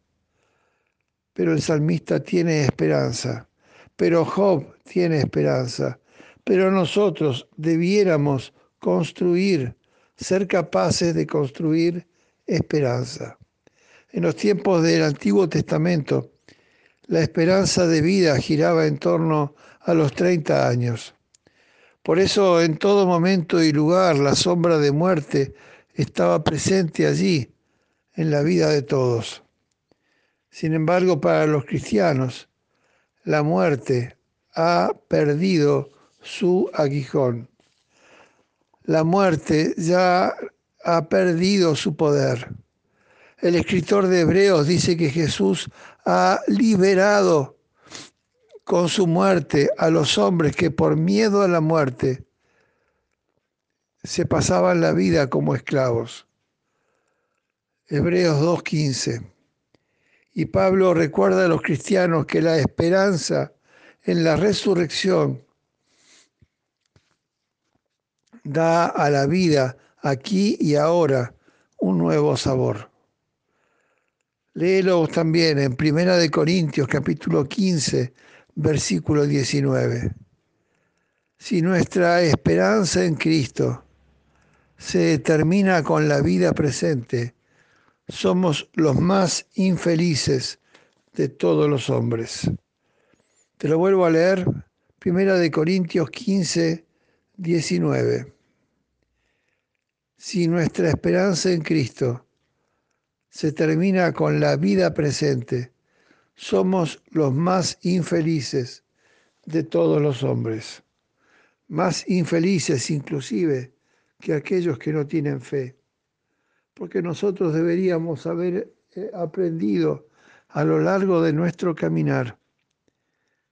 Pero el salmista tiene esperanza, pero Job tiene esperanza, pero nosotros debiéramos construir, ser capaces de construir esperanza. En los tiempos del Antiguo Testamento, la esperanza de vida giraba en torno a los 30 años. Por eso en todo momento y lugar la sombra de muerte estaba presente allí en la vida de todos. Sin embargo, para los cristianos, la muerte ha perdido su aguijón. La muerte ya ha perdido su poder. El escritor de Hebreos dice que Jesús ha liberado con su muerte a los hombres que por miedo a la muerte se pasaban la vida como esclavos. Hebreos 2.15. Y Pablo recuerda a los cristianos que la esperanza en la resurrección da a la vida aquí y ahora un nuevo sabor. Léelo también en Primera de Corintios capítulo 15, versículo 19. Si nuestra esperanza en Cristo se determina con la vida presente, somos los más infelices de todos los hombres. Te lo vuelvo a leer, Primera de Corintios 15, 19. Si nuestra esperanza en Cristo se termina con la vida presente, somos los más infelices de todos los hombres, más infelices inclusive que aquellos que no tienen fe, porque nosotros deberíamos haber eh, aprendido a lo largo de nuestro caminar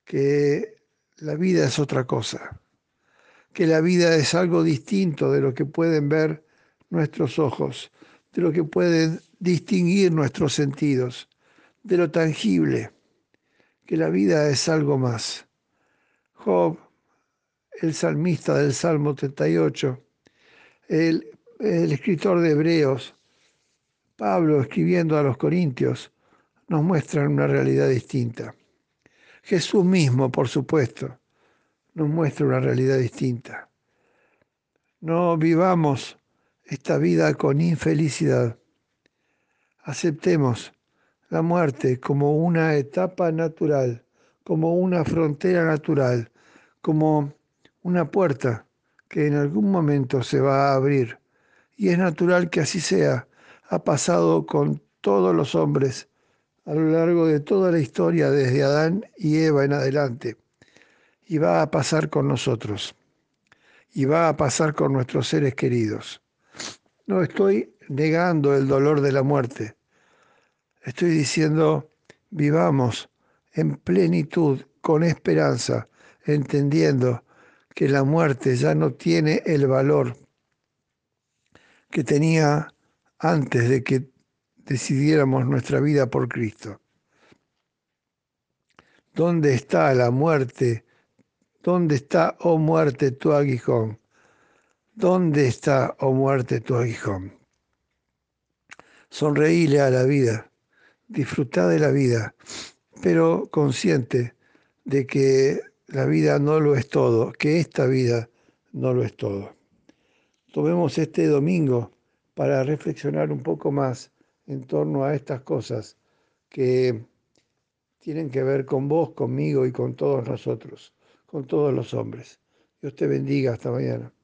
que la vida es otra cosa, que la vida es algo distinto de lo que pueden ver nuestros ojos, de lo que pueden distinguir nuestros sentidos de lo tangible, que la vida es algo más. Job, el salmista del Salmo 38, el, el escritor de Hebreos, Pablo escribiendo a los Corintios, nos muestran una realidad distinta. Jesús mismo, por supuesto, nos muestra una realidad distinta. No vivamos esta vida con infelicidad. Aceptemos la muerte como una etapa natural, como una frontera natural, como una puerta que en algún momento se va a abrir. Y es natural que así sea. Ha pasado con todos los hombres a lo largo de toda la historia, desde Adán y Eva en adelante. Y va a pasar con nosotros. Y va a pasar con nuestros seres queridos. No estoy negando el dolor de la muerte Estoy diciendo, vivamos en plenitud, con esperanza, entendiendo que la muerte ya no tiene el valor que tenía antes de que decidiéramos nuestra vida por Cristo. ¿Dónde está la muerte? ¿Dónde está, oh muerte, tu aguijón? ¿Dónde está, oh muerte, tu aguijón? Sonreíle a la vida disfrutar de la vida, pero consciente de que la vida no lo es todo, que esta vida no lo es todo. Tomemos este domingo para reflexionar un poco más en torno a estas cosas que tienen que ver con vos, conmigo y con todos nosotros, con todos los hombres. Dios te bendiga hasta mañana.